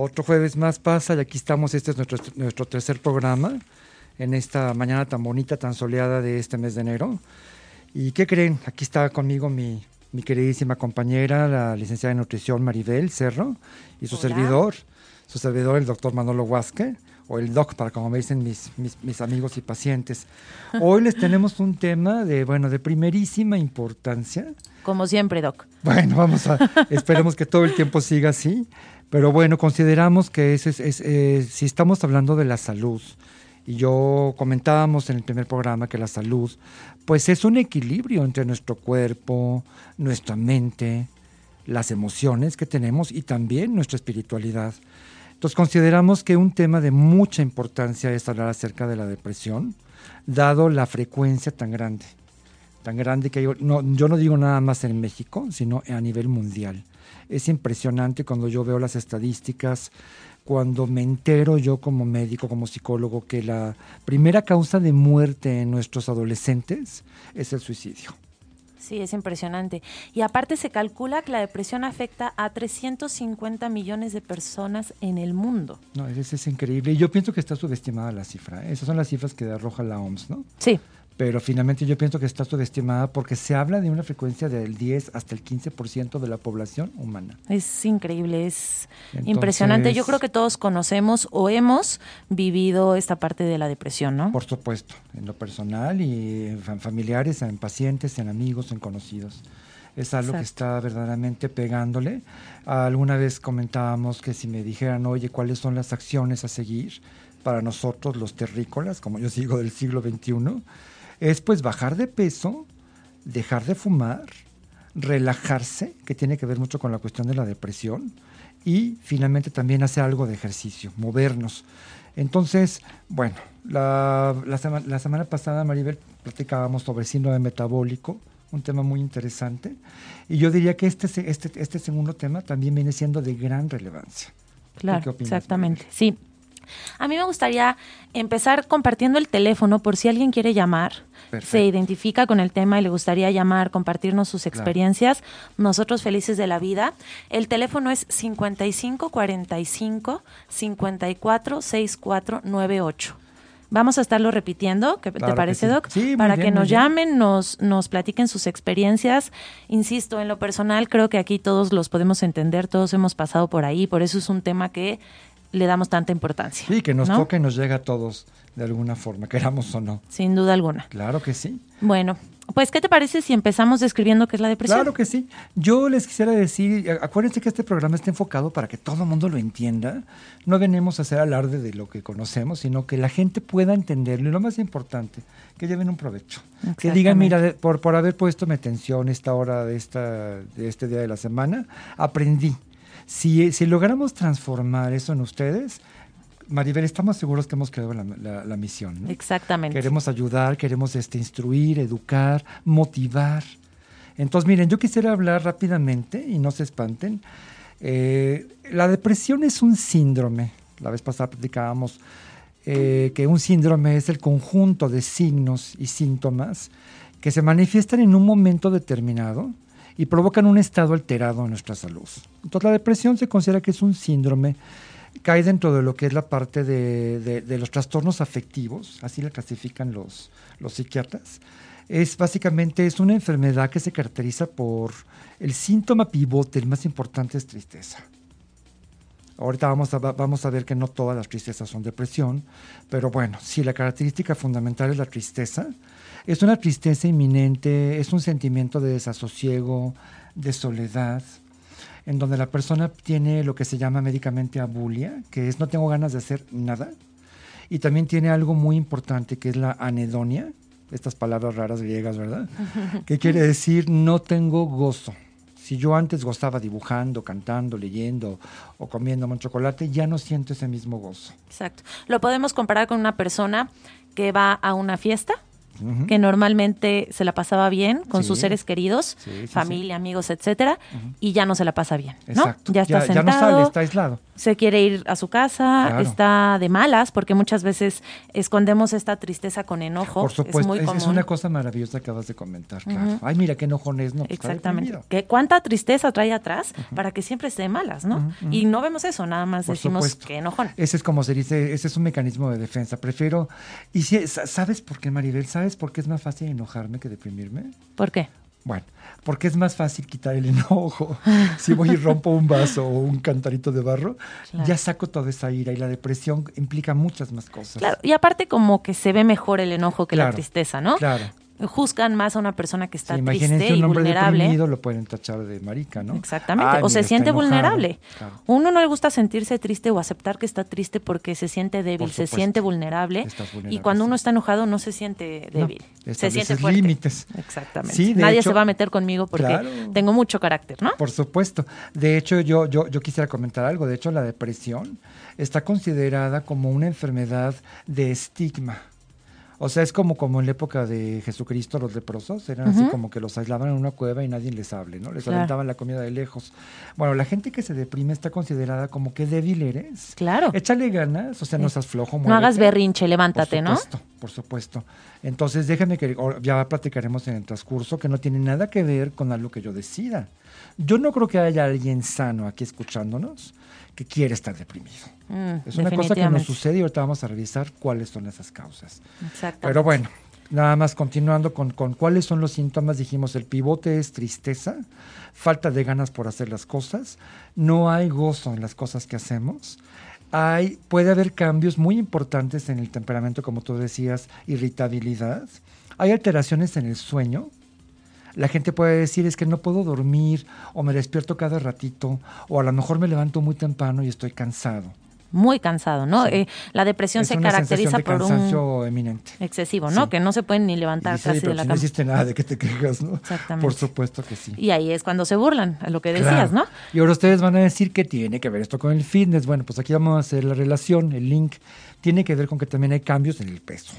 Otro jueves más pasa y aquí estamos. Este es nuestro, nuestro tercer programa en esta mañana tan bonita, tan soleada de este mes de enero. ¿Y qué creen? Aquí está conmigo mi, mi queridísima compañera, la licenciada en nutrición Maribel Cerro, y su servidor, su servidor, el doctor Manolo Huasque, o el doc, para como me dicen mis, mis, mis, amigos y pacientes. Hoy les tenemos un tema de, bueno, de primerísima importancia. Como siempre, doc. Bueno, vamos a, esperemos que todo el tiempo siga así. Pero bueno, consideramos que es, es, eh, si estamos hablando de la salud, y yo comentábamos en el primer programa que la salud, pues es un equilibrio entre nuestro cuerpo, nuestra mente, las emociones que tenemos y también nuestra espiritualidad. Entonces consideramos que un tema de mucha importancia es hablar acerca de la depresión, dado la frecuencia tan grande, tan grande que yo no, yo no digo nada más en México, sino a nivel mundial. Es impresionante cuando yo veo las estadísticas, cuando me entero yo como médico, como psicólogo, que la primera causa de muerte en nuestros adolescentes es el suicidio. Sí, es impresionante. Y aparte se calcula que la depresión afecta a 350 millones de personas en el mundo. No, eso es increíble. Y yo pienso que está subestimada la cifra. Esas son las cifras que arroja la OMS, ¿no? Sí pero finalmente yo pienso que está subestimada porque se habla de una frecuencia del 10 hasta el 15% de la población humana. Es increíble, es Entonces, impresionante. Yo creo que todos conocemos o hemos vivido esta parte de la depresión, ¿no? Por supuesto, en lo personal y en familiares, en pacientes, en amigos, en conocidos. Es algo Exacto. que está verdaderamente pegándole. Alguna vez comentábamos que si me dijeran, oye, ¿cuáles son las acciones a seguir para nosotros los terrícolas, como yo sigo del siglo XXI? Es pues bajar de peso, dejar de fumar, relajarse, que tiene que ver mucho con la cuestión de la depresión, y finalmente también hacer algo de ejercicio, movernos. Entonces, bueno, la, la, sema, la semana pasada, Maribel, platicábamos sobre síndrome metabólico, un tema muy interesante, y yo diría que este, este, este segundo tema también viene siendo de gran relevancia. Claro, ¿Qué opinas, exactamente. Maribel? Sí, a mí me gustaría empezar compartiendo el teléfono por si alguien quiere llamar, Perfecto. se identifica con el tema y le gustaría llamar, compartirnos sus experiencias. Claro. Nosotros felices de la vida. El teléfono es 5545 546498. Vamos a estarlo repitiendo, ¿qué claro te parece, sí. Doc? Sí, Para bien, que nos llamen, nos, nos platiquen sus experiencias. Insisto, en lo personal, creo que aquí todos los podemos entender, todos hemos pasado por ahí, por eso es un tema que le damos tanta importancia. Sí, que nos ¿no? toca y nos llega a todos de alguna forma, queramos o no. Sin duda alguna. Claro que sí. Bueno, pues, ¿qué te parece si empezamos describiendo qué es la depresión? Claro que sí. Yo les quisiera decir, acuérdense que este programa está enfocado para que todo el mundo lo entienda. No venimos a hacer alarde de lo que conocemos, sino que la gente pueda entenderlo. Y lo más importante, que lleven un provecho. Que digan, mira, por, por haber puesto mi atención esta hora de, esta, de este día de la semana, aprendí. Si, si logramos transformar eso en ustedes, Maribel, estamos seguros que hemos creado la, la, la misión. ¿no? Exactamente. Queremos ayudar, queremos este, instruir, educar, motivar. Entonces, miren, yo quisiera hablar rápidamente y no se espanten. Eh, la depresión es un síndrome. La vez pasada platicábamos eh, que un síndrome es el conjunto de signos y síntomas que se manifiestan en un momento determinado y provocan un estado alterado en nuestra salud. Entonces, la depresión se considera que es un síndrome cae dentro de lo que es la parte de, los trastornos afectivos, así la clasifican los, los psiquiatras. Es básicamente es una enfermedad que se caracteriza por el síntoma pivote, el más importante es tristeza. Ahorita vamos a, vamos a ver que no todas las tristezas son depresión, pero bueno, si la característica fundamental es la tristeza, es una tristeza inminente, es un sentimiento de desasosiego, de soledad, en donde la persona tiene lo que se llama médicamente abulia, que es no tengo ganas de hacer nada, y también tiene algo muy importante que es la anedonia, estas palabras raras griegas, ¿verdad? que quiere decir no tengo gozo, Si yo antes gozaba dibujando, cantando, leyendo o comiendo un chocolate, ya no siento ese mismo gozo. Exacto. Lo podemos comparar con una persona que va a una fiesta que normalmente se la pasaba bien con sus seres queridos, familia, amigos, etcétera, y ya no se la pasa bien, ¿no? Ya está sentado, ya no sale, está aislado. Se quiere ir a su casa, está de malas, porque muchas veces escondemos esta tristeza con enojo. Por supuesto, es, es una cosa maravillosa que acabas de comentar, claro. Ay, mira qué enojones, no. Pues, Exactamente. Que cuánta tristeza trae atrás para que siempre esté de malas, ¿no? Y no vemos eso, nada más decimos que enojón. Ese es como se dice, ese es un mecanismo de defensa. Prefiero, y si, ¿sabes por qué, Maribel? ¿Sabes ¿Sabes por qué es más fácil enojarme que deprimirme? ¿Por qué? Bueno, porque es más fácil quitar el enojo. si voy y rompo un vaso o un cantarito de barro, ya saco toda esa ira y la depresión implica muchas más cosas. Claro, y aparte como que se ve mejor el enojo que la tristeza, ¿no? Claro juzgan más a una persona que está sí, triste un y vulnerable. Deprimido, lo pueden tachar de marica, ¿no? Exactamente, o se siente vulnerable. Uno no le gusta sentirse triste o aceptar que está triste porque se siente débil, se siente vulnerable, y cuando uno está enojado no se siente débil, se siente fuerte. límites. Exactamente. Nadie se va a meter conmigo porque tengo mucho carácter, ¿no? Por supuesto. De hecho, yo, yo, yo quisiera comentar algo. De hecho, la depresión está considerada como una enfermedad de estigma. O sea, es como, como en la época de Jesucristo los leprosos, eran así como que los aislaban en una cueva y nadie les hable, ¿no? Les aventaban la comida de lejos. Bueno, la gente que se deprime está considerada como que débil eres. Claro. Échale ganas, o sea, no seas flojo. No hagas berrinche, levántate, ¿no? Por supuesto, por supuesto. Entonces, déjame que ya platicaremos en el transcurso que no tiene nada que ver con algo que yo decida. Yo no creo que haya alguien sano aquí escuchándonos que quiere estar deprimido. Mm, es una cosa que nos sucede y ahorita vamos a revisar cuáles son esas causas. Pero bueno, nada más continuando con, con, cuáles son los síntomas, dijimos, el pivote es tristeza, falta de ganas por hacer las cosas, no hay gozo en las cosas que hacemos. Hay, puede haber cambios muy importantes en el temperamento, como tú decías, irritabilidad. Hay alteraciones en el sueño, la gente puede decir es que no puedo dormir o me despierto cada ratito o a lo mejor me levanto muy temprano y estoy cansado. Muy cansado, ¿no? Eh, la depresión se caracteriza por un eminente. excesivo, ¿no? Que no se pueden ni levantar casi de la cama. No existe nada de que te quejas, ¿no? Exactamente. Por supuesto que sí. Y ahí es cuando se burlan, a lo que decías, ¿no? Y ahora ustedes van a decir que tiene que ver esto con el fitness. Bueno, pues aquí vamos a hacer la relación, el link. Tiene que ver con que también hay cambios en el peso.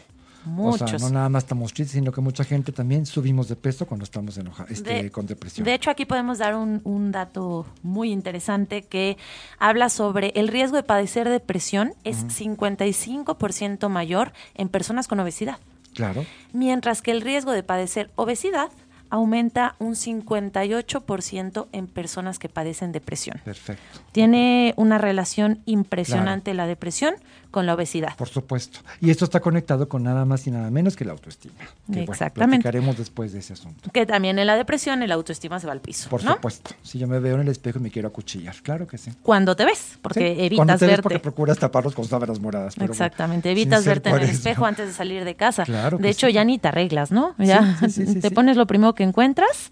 Muchos. O sea, no nada más estamos tristes, sino que mucha gente también subimos de peso cuando estamos enojados, este, con depresión. De hecho, aquí podemos dar un, un, dato muy interesante que habla sobre el riesgo de padecer depresión es 55% mayor en personas con obesidad. Claro. Mientras que el riesgo de padecer obesidad aumenta un 58% en personas que padecen depresión. Perfecto. Tiene una relación impresionante la depresión con la obesidad. Por supuesto. Y esto está conectado con nada más y nada menos que la autoestima. Que, Exactamente. platicaremos después de ese asunto. Que también en la depresión el autoestima se va al piso. Por supuesto. Si yo me veo en el espejo y me quiero acuchillar, claro que sí. Cuando te ves, porque evitas Cuando te verte. Ves porque procuras taparlos con sábanas moradas. Exactamente, evitas verte en el espejo antes de salir de casa. Claro de hecho, ya ni te arreglas, ¿no? Ya te pones lo primero que encuentras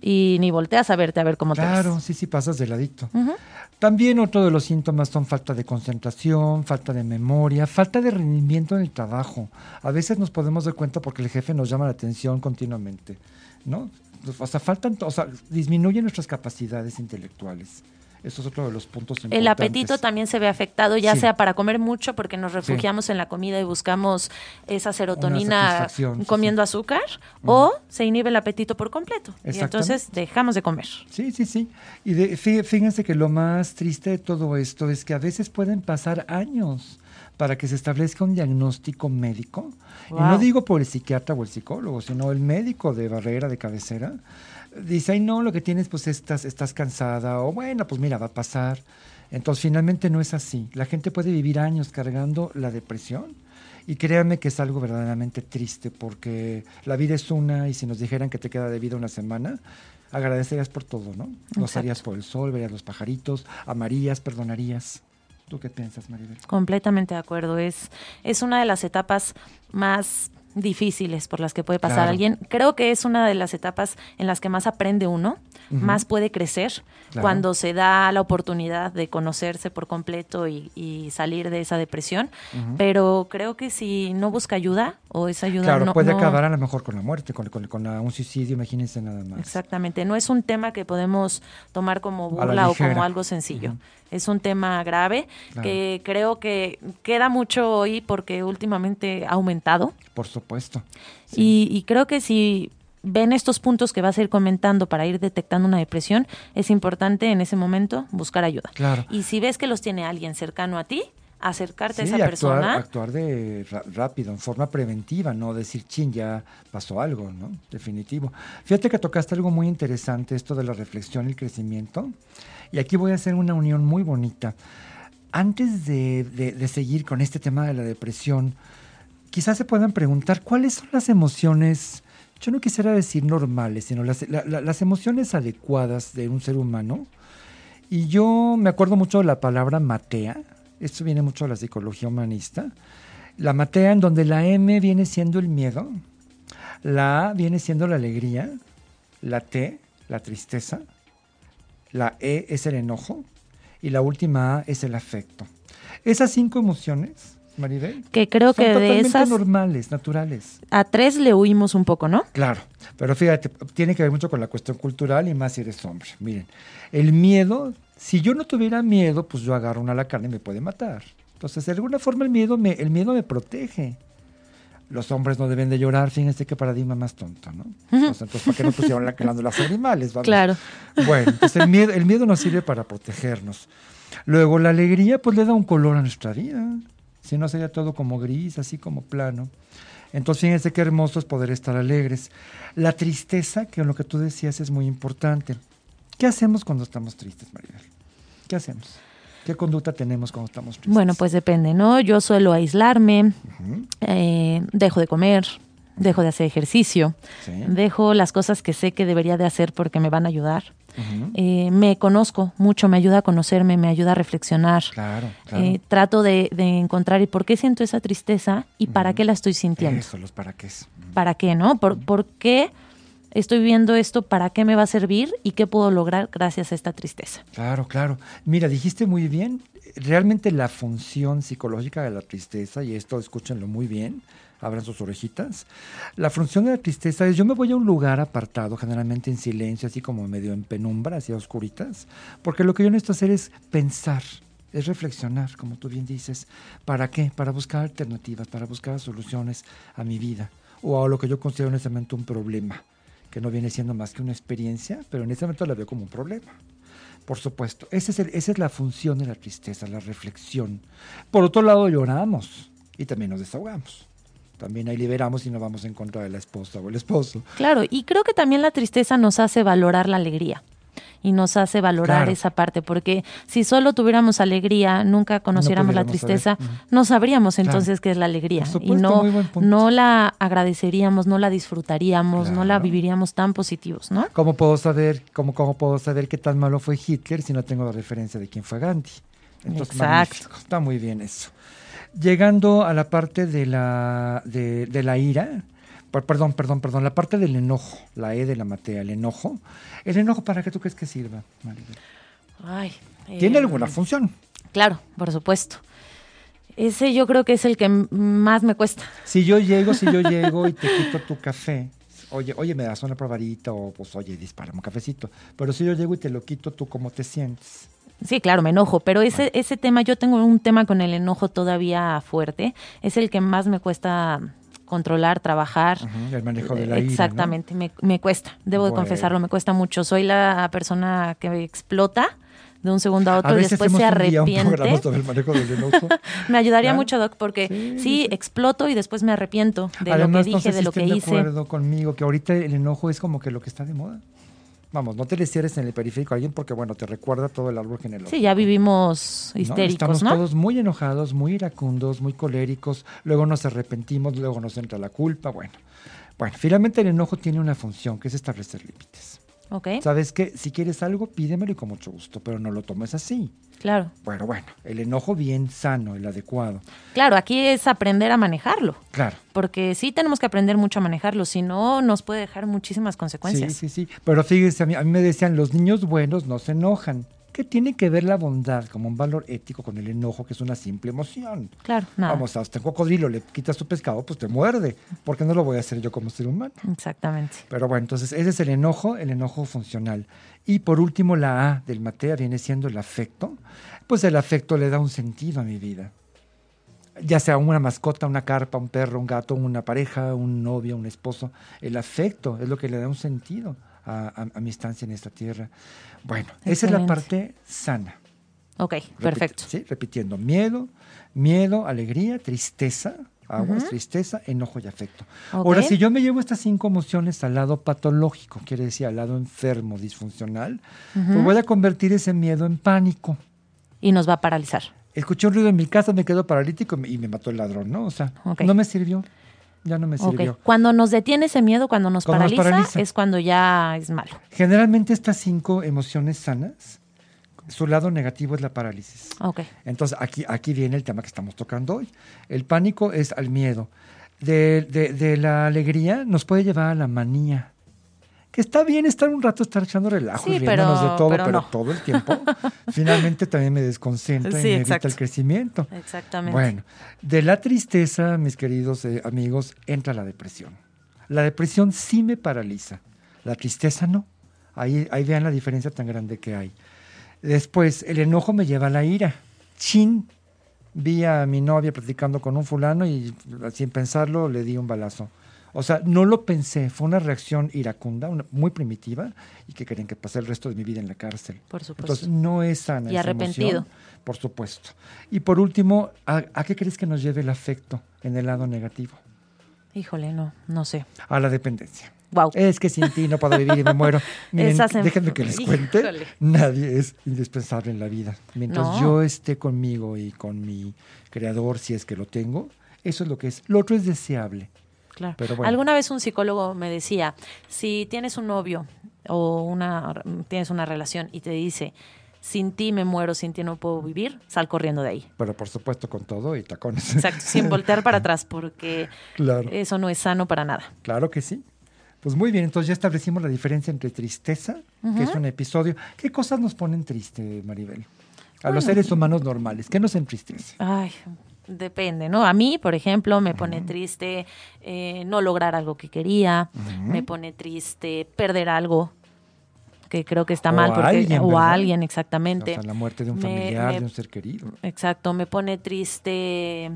y ni volteas a verte a ver cómo te ves. Claro, sí, sí, pasas de ladito. También otro de los síntomas son falta de concentración, falta de memoria, falta de rendimiento en el trabajo. A veces nos podemos dar cuenta porque el jefe nos llama la atención continuamente, ¿no? O sea, faltan, o sea, disminuyen nuestras capacidades intelectuales. Eso es otro de los puntos importantes. El apetito también se ve afectado, ya sea para comer mucho, porque nos refugiamos en la comida y buscamos esa serotonina comiendo azúcar, o se inhibe el apetito por completo. Y entonces dejamos de comer. Sí, sí, sí. Y de, fíjense que lo más triste de todo esto es que a veces pueden pasar años para que se establezca un diagnóstico médico. Y no digo por el psiquiatra o el psicólogo, sino el médico de barrera, de cabecera, dice, ay no, lo que tienes pues estás, estás cansada, o bueno, pues mira, va a pasar. Entonces finalmente no es así. La gente puede vivir años cargando la depresión y créanme que es algo verdaderamente triste porque la vida es una y si nos dijeran que te queda de vida una semana, agradecerías por todo, ¿no? Gozarías por el sol, verías los pajaritos, amarías, perdonarías. ¿Tú qué piensas, Maribel? Completamente de acuerdo. Es, es una de las etapas más difíciles por las que puede pasar alguien. Creo que es una de las etapas en las que más aprende uno, más puede crecer cuando se da la oportunidad de conocerse por completo y, salir de esa depresión. Pero creo que si no busca ayuda o esa ayuda claro, no puede no- acabar a lo mejor con la muerte, con, con- con la- un suicidio, imagínense nada más. Exactamente, no es un tema que podemos tomar como burla o como algo sencillo. Es un tema grave Claro. que creo que queda mucho hoy porque últimamente ha aumentado. Por supuesto. Y, y creo que si ven estos puntos que vas a ir comentando para ir detectando una depresión, es importante en ese momento buscar ayuda. Claro. Y si ves que los tiene alguien cercano a ti, acercarte a esa actuar, persona. actuar de rápido, en forma preventiva, no decir, chin, ya pasó algo, ¿no? Definitivo. Fíjate que tocaste algo muy interesante, esto de la reflexión y el crecimiento. Y aquí voy a hacer una unión muy bonita. Antes de, de- seguir con este tema de la depresión, quizás se puedan preguntar cuáles son las emociones, yo no quisiera decir normales, sino las, la- la- las emociones adecuadas de un ser humano. Y yo me acuerdo mucho de la palabra matea, esto viene mucho de la psicología humanista. La matea en donde la M viene siendo el miedo, la A viene siendo la alegría, la T, la tristeza, la E es el enojo y la última A es el afecto. Esas cinco emociones, Maribel, que creo son que de esas normales, naturales. a tres le huimos un poco, ¿no? Claro, pero fíjate, tiene que ver mucho con la cuestión cultural y más si eres hombre. Miren, el miedo, si yo no tuviera miedo, pues yo agarro una lacana y me puede matar. Entonces, de alguna forma el miedo me, el miedo me protege. Los hombres no deben de llorar, fíjense qué paradigma más tonto, ¿no? Entonces, ¿para qué no pusieron la glándulas animales? Vamos. Claro. Bueno, entonces el miedo, el miedo nos sirve para protegernos. Luego, la alegría, pues le da un color a nuestra vida. Si no, sería todo como gris, así como plano. Entonces, fíjense qué hermoso es poder estar alegres. La tristeza, que lo que tú decías es muy importante. ¿Qué hacemos cuando estamos tristes, Maribel? ¿Qué hacemos? ¿Qué conducta tenemos cuando estamos tristes? Bueno, pues depende, ¿no? Yo suelo aislarme, eh, dejo de comer, dejo de hacer ejercicio, sí, dejo las cosas que sé que debería de hacer porque me van a ayudar. Eh, me conozco mucho, me ayuda a conocerme, me ayuda a reflexionar. Claro, claro. Eh, trato de, de encontrar y por qué siento esa tristeza y para qué la estoy sintiendo. Eso, los para qué. ¿Para qué, no? ¿Por, por qué estoy viendo esto? ¿Para qué me va a servir? ¿Y qué puedo lograr gracias a esta tristeza? Claro, claro. Mira, dijiste muy bien, realmente la función psicológica de la tristeza, y esto escúchenlo muy bien, abran sus orejitas, la función de la tristeza es yo me voy a un lugar apartado, generalmente en silencio, así como medio en penumbra, así a oscuritas, porque lo que yo necesito hacer es pensar, es reflexionar, como tú bien dices. ¿Para qué? Para buscar alternativas, para buscar soluciones a mi vida o a lo que yo considero en ese momento un problema, que no viene siendo más que una experiencia, pero en ese momento la veo como un problema. Por supuesto, esa es la función de la tristeza, la reflexión. Por otro lado, lloramos y también nos desahogamos. También ahí liberamos y no vamos en contra de la esposa o el esposo. Claro, y creo que también la tristeza nos hace valorar la alegría y nos hace valorar Claro. esa parte, porque si solo tuviéramos alegría, nunca conociéramos la tristeza, saber. No sabríamos Claro. entonces qué es la alegría y no, no la agradeceríamos, no la disfrutaríamos, no la viviríamos tan positivos, ¿no? ¿Cómo puedo saber, cómo, cómo puedo saber qué tan malo fue Hitler si no tengo la referencia de quién fue Gandhi? Entonces, Exacto. magnífico, está muy bien eso. Llegando a la parte de la, de, de la ira, perdón, perdón, perdón, la parte del enojo, la E de la matea, el enojo. ¿El enojo para qué tú crees que sirva, Maribel? Ay, ¿Tiene eh, alguna función? Claro, por supuesto. Ese yo creo que es el que más me cuesta. Si yo llego, si yo llego y te quito tu café, oye, oye, me das una probadita o pues oye, dispárame un cafecito. Pero si yo llego y te lo quito, ¿tú cómo te sientes? Sí, claro, me enojo, pero ese, ese tema, yo tengo un tema con el enojo todavía fuerte, es el que más me cuesta controlar, trabajar. El manejo de la ira, ¿no? Exactamente, me, me cuesta, debo de confesarlo, me cuesta mucho. Soy la persona que explota de un segundo a otro A y después se arrepiente. sobre el manejo del enojo. Me ayudaría mucho, Doc, porque Sí, exploto y después me arrepiento de Además, lo que no dije, sé si de lo que estén de hice. acuerdo conmigo que ahorita el enojo es como que lo que está de moda. Vamos, no te le cierres en el periférico a alguien porque, bueno, te recuerda todo el árbol genealógico. Sí, ya vivimos ¿no? histéricos, Estamos ¿no? todos muy enojados, muy iracundos, muy coléricos, luego nos arrepentimos, luego nos entra la culpa, bueno. Bueno, finalmente el enojo tiene una función, que es establecer límites. Ok, ¿Sabes qué? Si quieres algo, pídemelo y con mucho gusto, pero no lo tomes así. claro. Bueno, bueno, el enojo bien sano, el adecuado. Claro, aquí es aprender a manejarlo. Claro. Porque sí tenemos que aprender mucho a manejarlo, si no nos puede dejar muchísimas consecuencias. Sí, sí, sí. Pero fíjense, a mí, a mí me decían, los niños buenos no se enojan. ¿Qué tiene que ver la bondad como un valor ético con el enojo, que es una simple emoción? Claro, nada. Vamos, hasta un cocodrilo le quitas tu pescado, pues te muerde. ¿Por qué no lo voy a hacer yo como ser humano? Exactamente. Pero bueno, entonces ese es el enojo, el enojo funcional. Y por último, la A del Matea viene siendo el afecto. Pues el afecto le da un sentido a mi vida. Ya sea una mascota, una carpa, un perro, un gato, una pareja, un novio, un esposo. El afecto es lo que le da un sentido a, mi estancia en esta tierra. Bueno, esa es la parte sana. Ok, perfecto. sí, repitiendo, miedo, miedo, alegría, tristeza, aguas, tristeza, enojo y afecto. Ahora, si yo me llevo estas cinco emociones al lado patológico, quiere decir al lado enfermo, disfuncional, pues voy a convertir ese miedo en pánico. Y nos va a paralizar. Escuché un ruido en mi casa, me quedo paralítico y me mató el ladrón, ¿no? O sea, no me sirvió ya no me sirvió. Cuando nos detiene ese miedo, cuando nos, paraliza, es cuando ya es malo. Generalmente estas cinco emociones sanas, su lado negativo es la parálisis. Okay. Entonces aquí, aquí viene el tema que estamos tocando hoy. El pánico es al miedo. De, de la alegría nos puede llevar a la manía que está bien estar un rato, estar echando relajo y riéndonos de todo, pero, todo el tiempo finalmente también me desconcentra y me evita el crecimiento. Exactamente. Bueno, de la tristeza, mis queridos eh, amigos, entra la depresión. La depresión sí me paraliza, la tristeza no. Ahí, ahí vean la diferencia tan grande que hay. Después, el enojo me lleva a la ira. Chin, vi a mi novia platicando con un fulano y sin pensarlo le di un balazo o sea, no lo pensé, fue una reacción iracunda, muy primitiva, y que querían que pase el resto de mi vida en la cárcel. Por supuesto. Entonces, no es sana. Y arrepentido. por supuesto. Y por último, ¿a, qué crees que nos lleve el afecto en el lado negativo? Híjole, no, no sé. A la dependencia. Wow. Es que sin ti no puedo vivir y me muero. déjenme que les cuente. Nadie es indispensable en la vida. Mientras yo esté conmigo y con mi creador, si es que lo tengo, eso es lo que es. Lo otro es deseable. Claro. Alguna vez un psicólogo me decía, si tienes un novio o una tienes una relación y te dice, sin ti me muero, sin ti no puedo vivir, sal corriendo de ahí. Pero por supuesto con todo y tacones. Exacto, sin voltear para atrás, porque eso no es sano para nada. Claro que sí. Pues muy bien, entonces ya establecimos la diferencia entre tristeza, que es un episodio. ¿Qué cosas nos ponen triste, Maribel? A los seres humanos normales, ¿qué nos entristece? Ay, Depende, ¿no? A mí, por ejemplo, me pone triste eh, no lograr algo que quería, me pone triste perder algo que creo que está mal, porque, alguien, o a alguien, exactamente. O sea, la muerte de un familiar, de un ser querido. Exacto, me pone triste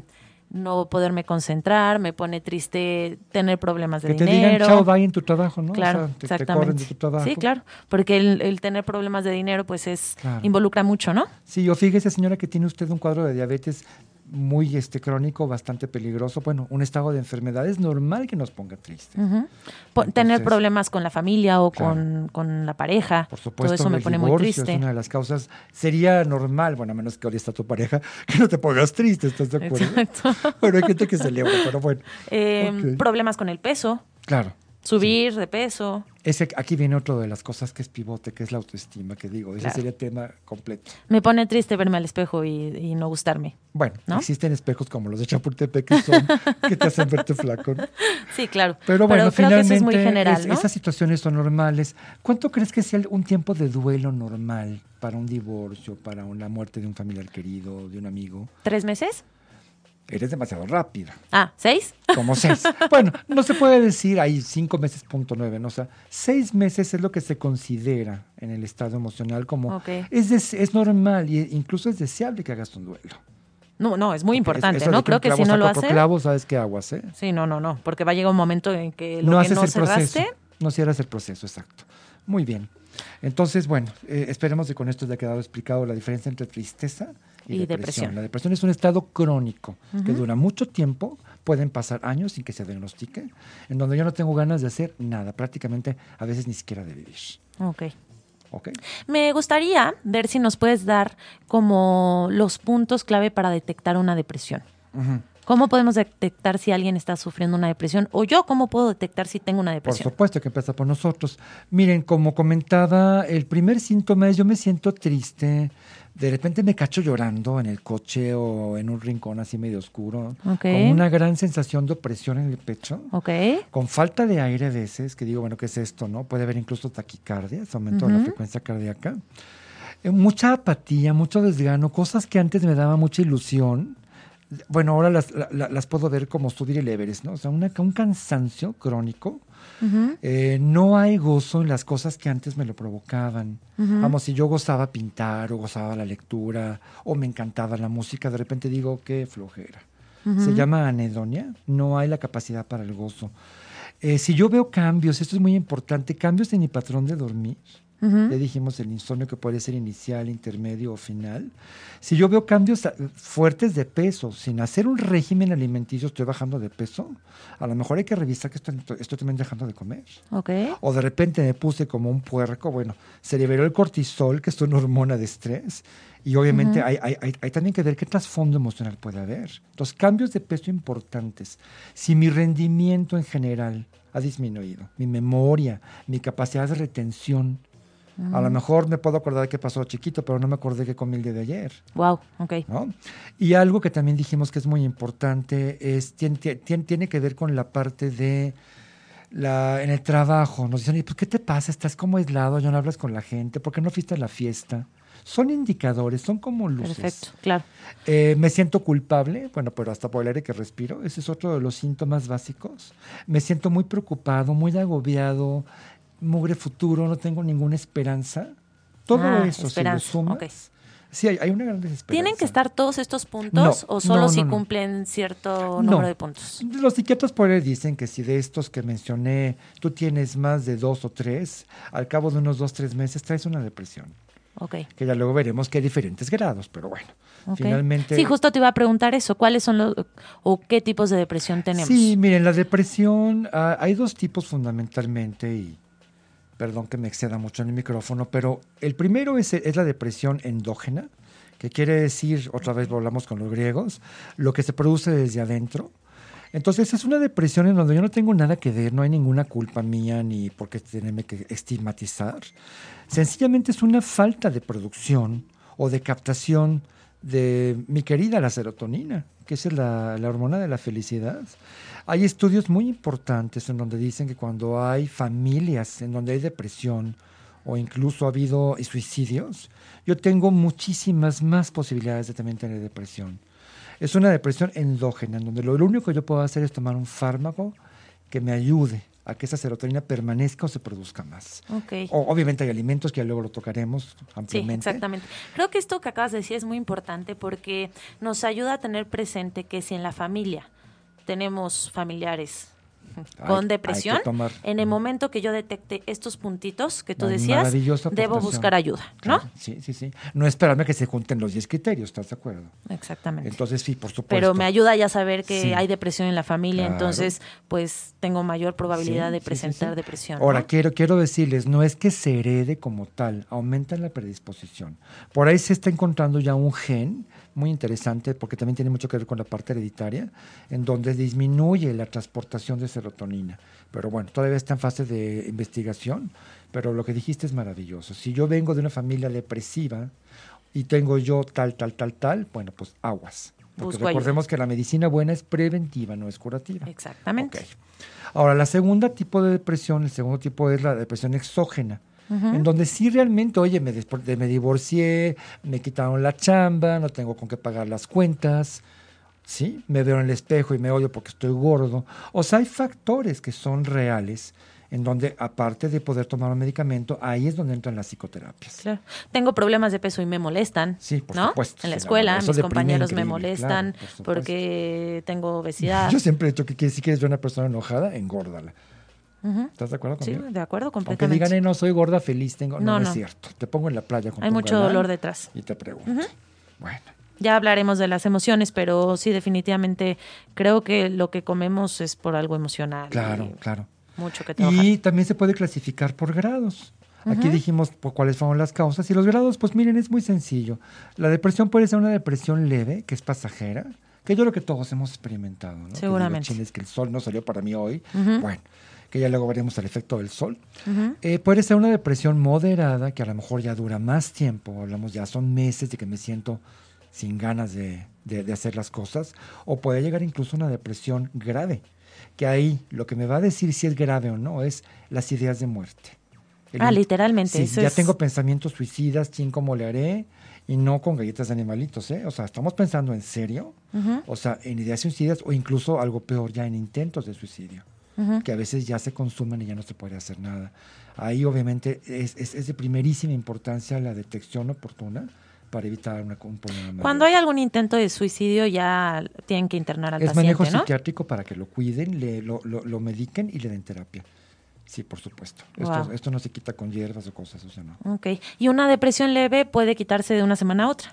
no poderme concentrar, me pone triste tener problemas de dinero. Que te digan chao, bye en tu trabajo, ¿no? Claro, exactamente. Sí, claro, porque el, tener problemas de dinero pues es involucra mucho, ¿no? Sí, o fíjese señora que tiene usted un cuadro de diabetes muy este crónico, bastante peligroso, bueno, un estado de enfermedad es normal que nos ponga triste. Tener problemas con la familia o con, la pareja, por supuesto, todo eso me pone muy triste. Es una de las causas, sería normal, bueno, a menos que odies a tu pareja, que no te pongas triste, ¿estás de acuerdo? Exacto. bueno, hay gente que celebra, pero bueno. Eh, problemas con el peso. Claro. Subir de peso. Ese, aquí viene otro de las cosas que es pivote, que es la autoestima, que digo, ese sería tema completo. Me pone triste verme al espejo y, no gustarme. Bueno, existen espejos como los de Chapultepec que son, que te hacen verte flaco. Sí, claro. Pero bueno, finalmente es muy general, esas situaciones son normales. ¿Cuánto crees que sea un tiempo de duelo normal para un divorcio, para una muerte de un familiar querido, de un amigo? ¿Tres meses? Eres demasiado rápida. Ah, ¿seis? Como seis. bueno, no se puede decir ahí cinco meses punto nueve, ¿no? O sea, seis meses es lo que se considera en el estado emocional como es, es normal e incluso es deseable que hagas un duelo. No, no, es muy importante, ¿no? Creo que si no lo haces. clavo, sabes qué aguas, ¿eh? Sí, no, no, no, porque va a llegar un momento en que lo no que haces no el cerraste... proceso. No cierras el proceso, exacto. Muy bien. Entonces, bueno, eh, esperemos que con esto haya quedado explicado la diferencia entre tristeza y, depresión. La depresión es un estado crónico que dura mucho tiempo, pueden pasar años sin que se diagnostique, en donde yo no tengo ganas de hacer nada, prácticamente a veces ni siquiera de vivir. Ok. Okay. Me gustaría ver si nos puedes dar como los puntos clave para detectar una depresión. ¿Cómo podemos detectar si alguien está sufriendo una depresión? O yo, ¿cómo puedo detectar si tengo una depresión? Por supuesto que empieza por nosotros. Miren, como comentaba, el primer síntoma es yo me siento triste, de repente me cacho llorando en el coche o en un rincón así medio oscuro, con una gran sensación de opresión en el pecho, con falta de aire a veces, que digo, bueno, ¿qué es esto? no Puede haber incluso taquicardia, aumento de la frecuencia cardíaca. Eh, mucha apatía, mucho desgano, cosas que antes me daban mucha ilusión. Bueno, ahora las, las puedo ver como subir el Everest, ¿no? O sea, una, un cansancio crónico. Eh, no hay gozo en las cosas que antes me lo provocaban. Vamos, si yo gozaba pintar o gozaba la lectura o me encantaba la música, de repente digo, qué flojera. Se llama anedonia, no hay la capacidad para el gozo. Eh, si yo veo cambios, esto es muy importante, cambios en mi patrón de dormir, ya dijimos el insomnio que puede ser inicial, intermedio o final. Si yo veo cambios fuertes de peso, sin hacer un régimen alimenticio, estoy bajando de peso, a lo mejor hay que revisar que estoy, estoy también dejando de comer. Okay. O de repente me puse como un puerco, bueno, se liberó el cortisol, que es una hormona de estrés, y obviamente hay, hay, hay, también que ver qué trasfondo emocional puede haber. Los cambios de peso importantes. Si mi rendimiento en general ha disminuido, mi memoria, mi capacidad de retención, a lo mejor me puedo acordar de qué pasó chiquito, pero no me acordé que comí el día de ayer. Wow, ok. Y algo que también dijimos que es muy importante es tiene, tiene, tiene que ver con la parte de la, en el trabajo. Nos dicen, ¿qué te pasa? Estás como aislado, ya no hablas con la gente, ¿por qué no fuiste a la fiesta? Son indicadores, son como luces. Perfecto, claro. Eh, me siento culpable, bueno, pero hasta por el aire que respiro, ese es otro de los síntomas básicos. Me siento muy preocupado, muy agobiado, mugre futuro, no tengo ninguna esperanza. Todo ah, eso, si lo sumas, Sí, hay, una gran desesperanza. ¿Tienen que estar todos estos puntos o solo si cumplen cierto número de puntos? Los psiquiatras por ahí dicen que si de estos que mencioné tú tienes más de dos o tres, al cabo de unos dos, tres meses traes una depresión. Okay. Que ya luego veremos que hay diferentes grados, pero bueno, finalmente... Sí, justo te iba a preguntar eso, ¿cuáles son los o qué tipos de depresión tenemos? Sí, miren, la depresión, ah, hay dos tipos fundamentalmente y perdón que me exceda mucho en el micrófono, pero el primero es, es la depresión endógena, que quiere decir, otra vez volvamos con los griegos, lo que se produce desde adentro. Entonces es una depresión en donde yo no tengo nada que ver, no hay ninguna culpa mía ni por qué tenerme que estigmatizar. Sencillamente es una falta de producción o de captación de mi querida la serotonina, que es la, la hormona de la felicidad. Hay estudios muy importantes en donde dicen que cuando hay familias en donde hay depresión o incluso ha habido suicidios, yo tengo muchísimas más posibilidades de también tener depresión. Es una depresión endógena, en donde lo único que yo puedo hacer es tomar un fármaco que me ayude a que esa serotonina permanezca o se produzca más. Okay. O, obviamente hay alimentos que luego lo tocaremos ampliamente. Sí, exactamente. Creo que esto que acabas de decir es muy importante porque nos ayuda a tener presente que si en la familia tenemos familiares con depresión, en el momento que yo detecte estos puntitos que tú decías, debo buscar ayuda, ¿no? sí, sí, sí. No esperarme que se junten los 10 criterios, ¿estás de acuerdo? Exactamente. Entonces, sí, por supuesto. Pero me ayuda ya saber que hay depresión en la familia, entonces, pues tengo mayor probabilidad de presentar depresión. Ahora, quiero, quiero decirles, no es que se herede como tal, aumenta la predisposición. Por ahí se está encontrando ya un gen muy interesante porque también tiene mucho que ver con la parte hereditaria, en donde disminuye la transportación de serotonina. Pero bueno, todavía está en fase de investigación, pero lo que dijiste es maravilloso. Si yo vengo de una familia depresiva y tengo yo tal, tal, tal, tal, bueno, pues aguas. Porque recordemos que la medicina buena es preventiva, no es curativa. Exactamente. Ahora, la segunda tipo de depresión, el segundo tipo es la depresión exógena en donde sí realmente, oye, me, me divorcié, me quitaron la chamba, no tengo con qué pagar las cuentas, ¿sí? Me veo en el espejo y me odio porque estoy gordo. O sea, hay factores que son reales en donde aparte de poder tomar un medicamento, ahí es donde entran las psicoterapias. Claro. Tengo problemas de peso y me molestan. Sí, por ¿no? supuesto. En la escuela, mis compañeros me molestan porque tengo obesidad. Yo siempre he dicho que si quieres ver a una persona enojada, engórdala. ¿Estás de acuerdo conmigo? Sí, de acuerdo completamente. Aunque digan, no, soy gorda, feliz, tengo... No, no, es cierto. Te pongo en la playa con Hay mucho dolor detrás. Y te pregunto. Bueno. Ya hablaremos de las emociones, pero sí, definitivamente creo que lo que comemos es por algo emocional. Claro, claro. Mucho que trabajar. Y también se puede clasificar por grados. Aquí dijimos por cuáles fueron las causas. Y los grados, pues miren, es muy sencillo. La depresión puede ser una depresión leve, que es pasajera, que yo creo que todos hemos experimentado. ¿no? Seguramente. Que, es que el sol no salió para mí hoy. Bueno que ya luego veremos el efecto del sol. Eh, puede ser una depresión moderada, que a lo mejor ya dura más tiempo, hablamos ya son meses de que me siento sin ganas de, hacer las cosas, o puede llegar incluso a una depresión grave, que ahí lo que me va a decir si es grave o no es las ideas de muerte. ah, literalmente. Sí, ya tengo pensamientos suicidas, ching, ¿cómo le haré? Y no con galletas de animalitos, ¿eh? O sea, estamos pensando en serio, o sea, en ideas suicidas o incluso algo peor, ya en intentos de suicidio, que a veces ya se consumen y ya no se puede hacer nada. Ahí obviamente es, es, de primerísima importancia la detección oportuna para evitar una, un problema. Cuando hay algún intento de suicidio ya tienen que internar al es paciente, Es manejo psiquiátrico para que lo cuiden, le, lo, lo, lo mediquen y le den terapia. Sí, por supuesto. Esto, esto, no se quita con hierbas o cosas, o sea, no. Ok. ¿Y una depresión leve puede quitarse de una semana a otra?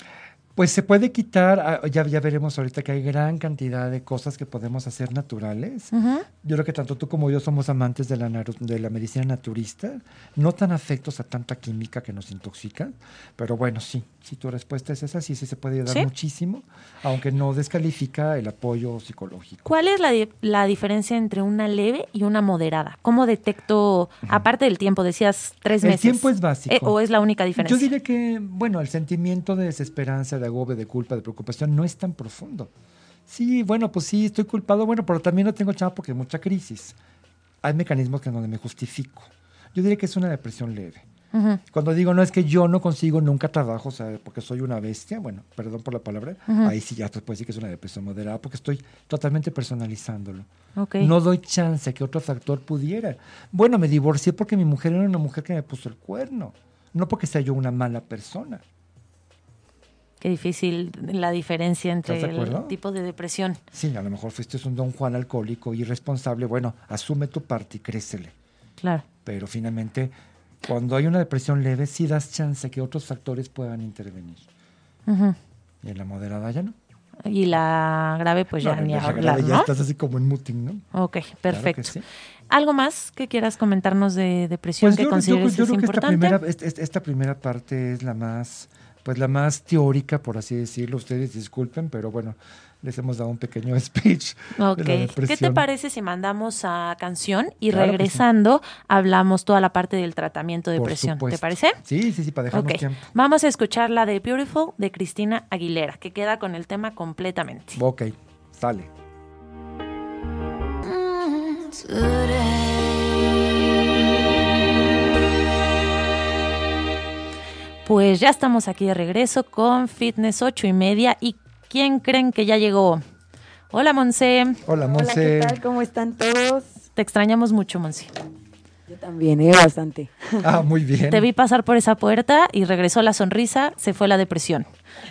Pues se puede quitar, ah, ya, ya veremos ahorita que hay gran cantidad de cosas que podemos hacer naturales. Yo creo que tanto tú como yo somos amantes de la, de la medicina naturista, no tan afectos a tanta química que nos intoxica, pero bueno, sí, si tu respuesta es esa, sí, sí se puede ayudar muchísimo, aunque no descalifica el apoyo psicológico. ¿Cuál es la, la diferencia entre una leve y una moderada? ¿Cómo detecto, aparte del tiempo, decías tres meses? El tiempo es básico. Eh, ¿O es la única diferencia? Yo diría que, bueno, el sentimiento de desesperanza, de agobio, de culpa, de preocupación, no es tan profundo. Sí, bueno, pues sí, estoy culpado, bueno, pero también no tengo chavo porque hay mucha crisis. Hay mecanismos que en donde me justifico. Yo diría que es una depresión leve. Cuando digo no es que yo no consigo nunca trabajo, o sea, porque soy una bestia, bueno, perdón por la palabra, ahí sí ya te puedo decir que es una depresión moderada, porque estoy totalmente personalizándolo. No doy chance a que otro factor pudiera. Bueno, me divorcié porque mi mujer era una mujer que me puso el cuerno, no porque sea yo una mala persona. Qué difícil la diferencia entre el tipo de depresión. Sí, a lo mejor fuiste un don Juan alcohólico, irresponsable. Bueno, asume tu parte y crécele. Claro. Pero finalmente, cuando hay una depresión leve, sí das chance que otros factores puedan intervenir. Y en la moderada ya no. Y la grave, pues ya ni la hablar, ¿no? Ya estás así como en muting, ¿no? Ok, perfecto. ¿Algo más que quieras comentarnos de depresión pues que consideres yo, yo, creo Que esta esta primera parte es la más pues la más teórica, por así decirlo. Ustedes disculpen, pero bueno, les hemos dado un pequeño speech. Ok, ¿qué te parece si mandamos a canción y regresando hablamos toda la parte del tratamiento de depresión? ¿Te parece? Sí, sí, sí, para dejarnos tiempo. Vamos a escuchar la de Beautiful de Cristina Aguilera, que queda con el tema completamente. Ok, sale. Pues ya estamos aquí de regreso con Fitness 8 y media. ¿Y quién creen que ya llegó? Hola, Monse. Hola, Monse. Hola, ¿qué tal? ¿Cómo están todos? Te extrañamos mucho, Monse. Yo también, ¿eh? bastante. Ah, muy bien. Te vi pasar por esa puerta y regresó la sonrisa, se fue la depresión.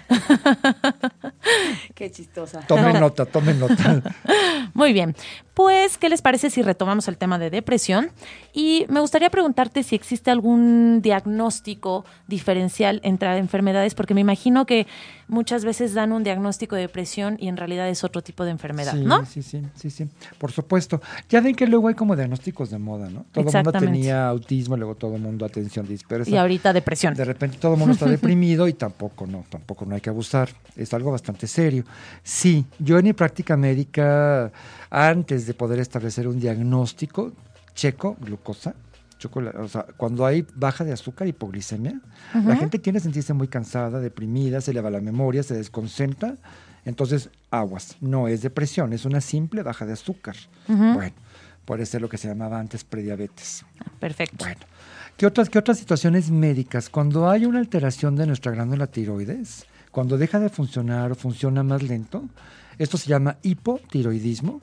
Qué chistosa. Tomen nota, tomen nota. Muy bien. Pues, ¿qué les parece si retomamos el tema de depresión? Y me gustaría preguntarte si existe algún diagnóstico diferencial entre enfermedades, porque me imagino que muchas veces dan un diagnóstico de depresión y en realidad es otro tipo de enfermedad, ¿no? Sí, sí, sí, sí, por supuesto. Ya ven que luego hay como diagnósticos de moda, ¿no? Todo el mundo tenía autismo, luego todo el mundo atención dispersa. Y ahorita depresión. De repente todo el mundo está deprimido y tampoco, no, tampoco no hay que abusar. Es algo bastante serio. Sí, yo en mi práctica médica antes de poder establecer un diagnóstico, checo glucosa, o sea, cuando hay baja de azúcar, hipoglicemia, la gente tiene que sentirse muy cansada, deprimida, se le va la memoria, se desconcentra. Entonces, aguas, no es depresión, es una simple baja de azúcar. Bueno, puede ser lo que se llamaba antes prediabetes. Perfecto. Bueno, ¿qué otras, ¿qué otras situaciones médicas? Cuando hay una alteración de nuestra glándula tiroides, cuando deja de funcionar o funciona más lento, esto se llama hipotiroidismo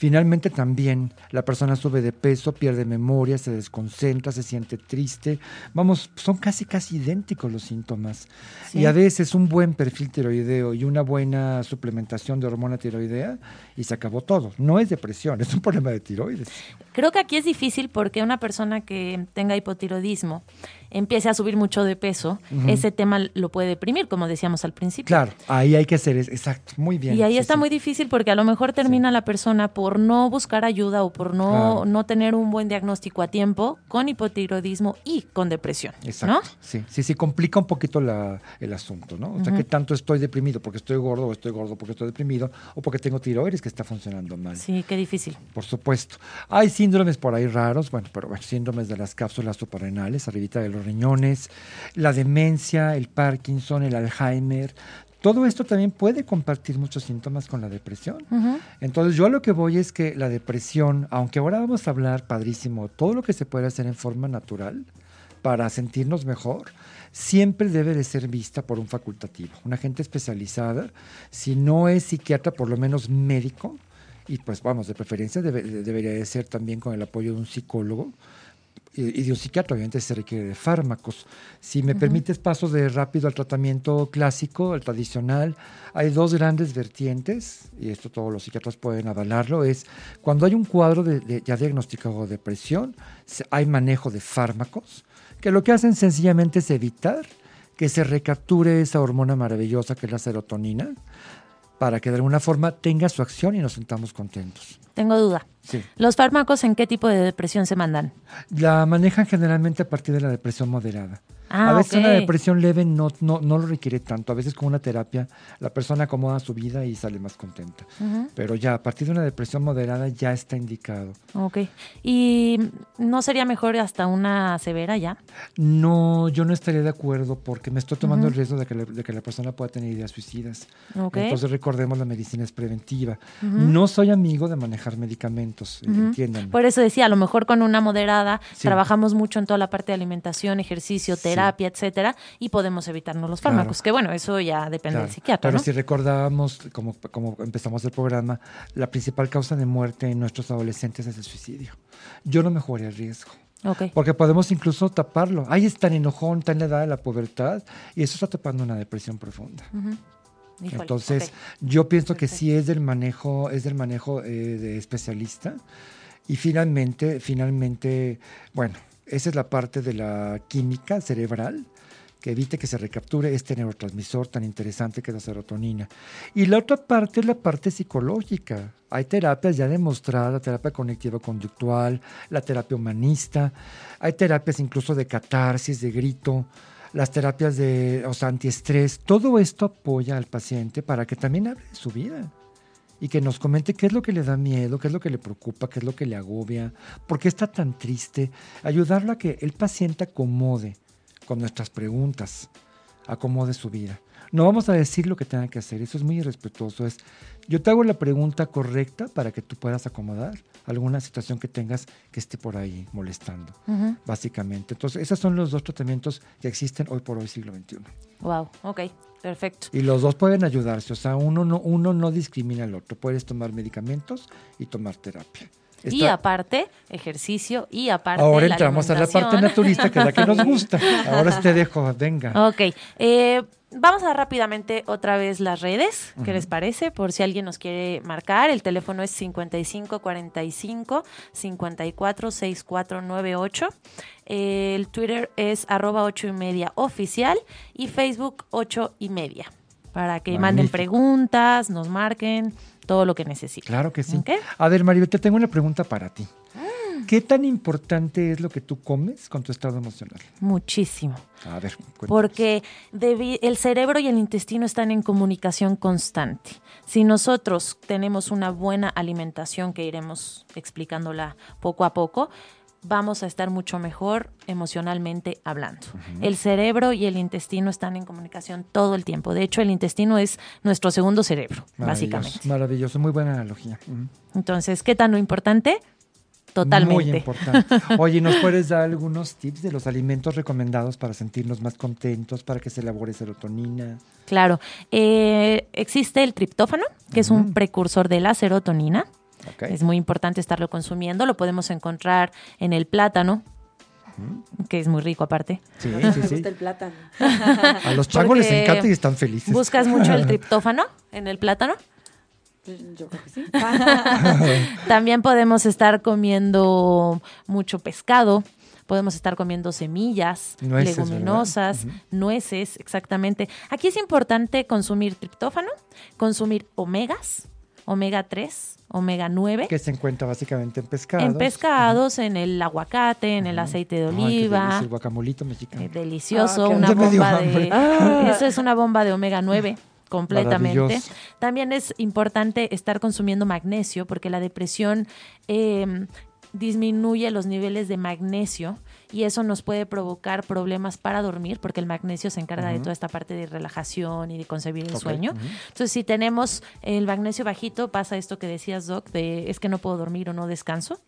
Finalmente también la persona sube de peso, pierde memoria, se desconcentra, se siente triste. Vamos, son casi casi idénticos los síntomas. Y a veces un buen perfil tiroideo y una buena suplementación de hormona tiroidea y se acabó todo. No es depresión, es un problema de tiroides. Creo que aquí es difícil porque una persona que tenga hipotiroidismo empiece a subir mucho de peso, ese tema lo puede deprimir, como decíamos al principio. Claro, ahí hay que hacer, exacto, muy bien. Y ahí está muy difícil porque a lo mejor termina la persona por no buscar ayuda o por no, no tener un buen diagnóstico a tiempo con hipotiroidismo y con depresión. Exacto, sí, sí, sí, complica un poquito la, el asunto, ¿no? O sea, que tanto estoy deprimido porque estoy gordo o estoy gordo porque estoy deprimido o porque tengo tiroides que está funcionando mal. Sí, qué difícil. Por supuesto. Hay síndromes por ahí raros, bueno, pero bueno, síndromes de las cápsulas suprarrenales, arribita de los riñones, la demencia, el Parkinson, el Alzheimer, todo esto también puede compartir muchos síntomas con la depresión. Entonces yo a lo que voy es que la depresión, aunque ahora vamos a hablar padrísimo, todo lo que se puede hacer en forma natural, para sentirnos mejor, siempre debe de ser vista por un facultativo, una gente especializada, si no es psiquiatra, por lo menos médico, y pues vamos, de preferencia debe- debería de ser también con el apoyo de un psicólogo y y de un psiquiatra, obviamente se requiere de fármacos. Si me permites paso de rápido al tratamiento clásico, al tradicional, hay dos grandes vertientes, y esto todos los psiquiatras pueden avalarlo, es cuando hay un cuadro de, de- ya diagnosticado de depresión, se- hay manejo de fármacos, que lo que hacen sencillamente es evitar que se recapture esa hormona maravillosa que es la serotonina, para que de alguna forma tenga su acción y nos sintamos contentos. Tengo duda. Sí. ¿Los fármacos en qué tipo de depresión se mandan? La manejan generalmente a partir de la depresión moderada. Ah, a veces una depresión leve no, no, no lo requiere tanto. A veces con una terapia la persona acomoda su vida y sale más contenta. Pero ya a partir de una depresión moderada ya está indicado. Ok. ¿Y no sería mejor hasta una severa ya? No, yo no estaría de acuerdo porque me estoy tomando el riesgo de que, la, de que la persona pueda tener ideas suicidas. Ok. Entonces recordemos, la medicina es preventiva. No soy amigo de manejar medicamentos, eh, Ujú. entiéndanme. Por eso decía, a lo mejor con una moderada Sí. trabajamos mucho en toda la parte de alimentación, ejercicio, Sí. terapia, etcétera, y podemos evitarnos los Claro. fármacos. Que bueno, eso ya depende Claro, del psiquiatra, Pero ¿no? si recordábamos, como, como empezamos el programa, la principal causa de muerte en nuestros adolescentes es el suicidio. Yo no me jugaría el riesgo. Ok. Porque podemos incluso taparlo. Ahí está en enojón, está en la edad de la pubertad y eso está tapando una depresión profunda. Ujú. Híjole, Entonces, ok. yo pienso que sí es del manejo, es del manejo eh, de especialista. Y finalmente, finalmente, bueno, esa es la parte de la química cerebral que evite que se recapture este neurotransmisor tan interesante que es la serotonina. Y la otra parte es la parte psicológica. Hay terapias ya demostradas, la terapia cognitivo-conductual, la terapia humanista, hay terapias incluso de catarsis, de grito, las terapias de o sea, antiestrés. Todo esto apoya al paciente para que también hable de su vida y que nos comente qué es lo que le da miedo, qué es lo que le preocupa, qué es lo que le agobia, por qué está tan triste. Ayudarlo a que el paciente acomode con nuestras preguntas, acomode su vida. No vamos a decir lo que tenga que hacer, eso es muy irrespetuoso. Es, yo te hago la pregunta correcta para que tú puedas acomodar alguna situación que tengas que esté por ahí molestando, básicamente. Entonces, esos son los dos tratamientos que existen hoy por hoy, siglo XXI. Wow, ok, perfecto. Y los dos pueden ayudarse, o sea, uno no, uno no discrimina al otro. Puedes tomar medicamentos y tomar terapia. Y aparte, ejercicio y aparte. Ahora la entramos a la parte naturista, que es la que nos gusta. Ahora te dejo, venga. Ok, eh, vamos a rápidamente otra vez las redes, ¿qué les parece? Por si alguien nos quiere marcar, el teléfono es 5545 546498. Eh, el Twitter es arroba ocho y media oficial y Facebook ocho y media. Para que manden preguntas, nos marquen, todo lo que necesiten. Claro que sí. A ver, Maribel, te tengo una pregunta para ti. ¿Qué tan importante es lo que tú comes con tu estado emocional? Muchísimo. A ver, cuéntanos. Porque el cerebro y el intestino están en comunicación constante. Si nosotros tenemos una buena alimentación, que iremos explicándola poco a poco, vamos a estar mucho mejor emocionalmente hablando. El cerebro y el intestino están en comunicación todo el tiempo. De hecho, el intestino es nuestro segundo cerebro, Maravilloso, básicamente. Maravilloso, muy buena analogía. Entonces, ¿qué tan lo importante? Totalmente. Muy importante. Oye, ¿nos puedes dar algunos tips de los alimentos recomendados para sentirnos más contentos, para que se elabore serotonina? Claro. Eh, existe el triptófano, que es un precursor de la serotonina. Es muy importante estarlo consumiendo. Lo podemos encontrar en el plátano, que es muy rico aparte. Sí, Me sí, sí. gusta el plátano. A los changos les encanta y están felices. ¿Buscas mucho el triptófano en el plátano? Yo creo que sí. También podemos estar comiendo mucho pescado. Podemos estar comiendo semillas, Nueces, leguminosas, ¿verdad? nueces, exactamente. Aquí es importante consumir triptófano, consumir omegas, omega 3, omega 9. que se encuentra básicamente en pescados. En pescados, en el aguacate, en el aceite de Ay, qué oliva. el guacamolito mexicano. Eh, delicioso, Ah, una Ya me dio bomba de. Ah. Eso es una bomba de omega 9 completamente. También es importante estar consumiendo magnesio porque la depresión eh, disminuye los niveles de magnesio y eso nos puede provocar problemas para dormir porque el magnesio se encarga de toda esta parte de relajación y de concebir el sueño. ujú. Entonces, si tenemos el magnesio bajito, pasa esto que decías, Doc, de es que no puedo dormir o no descanso.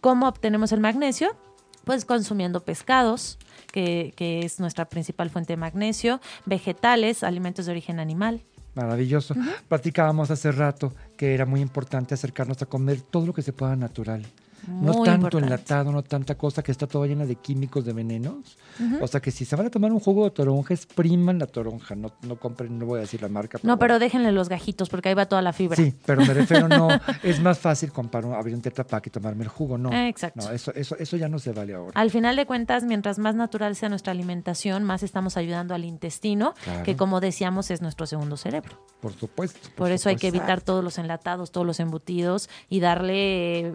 ¿Cómo obtenemos el magnesio? Pues consumiendo pescados, que, que es nuestra principal fuente de magnesio, vegetales, alimentos de origen animal. Maravilloso. Platicábamos hace rato que era muy importante acercarnos a comer todo lo que se pueda natural. No tanto importante. enlatado, no tanta cosa que está toda llena de químicos, de venenos. O sea que si se van a tomar un jugo de toronja, expriman la toronja. No, no compren, no voy a decir la marca. No, pero bueno. déjenle los gajitos porque ahí va toda la fibra. Sí, pero me refiero, no, es más fácil comprar un, abrir un Tetra Pak y tomarme el jugo, no. Eh, exacto. No, eso, eso, eso ya no se vale ahora. Al final de cuentas, mientras más natural sea nuestra alimentación, más estamos ayudando al intestino, Claro. que como decíamos es nuestro segundo cerebro. Por supuesto. Por, eso hay que evitar todos los enlatados, todos los embutidos y darle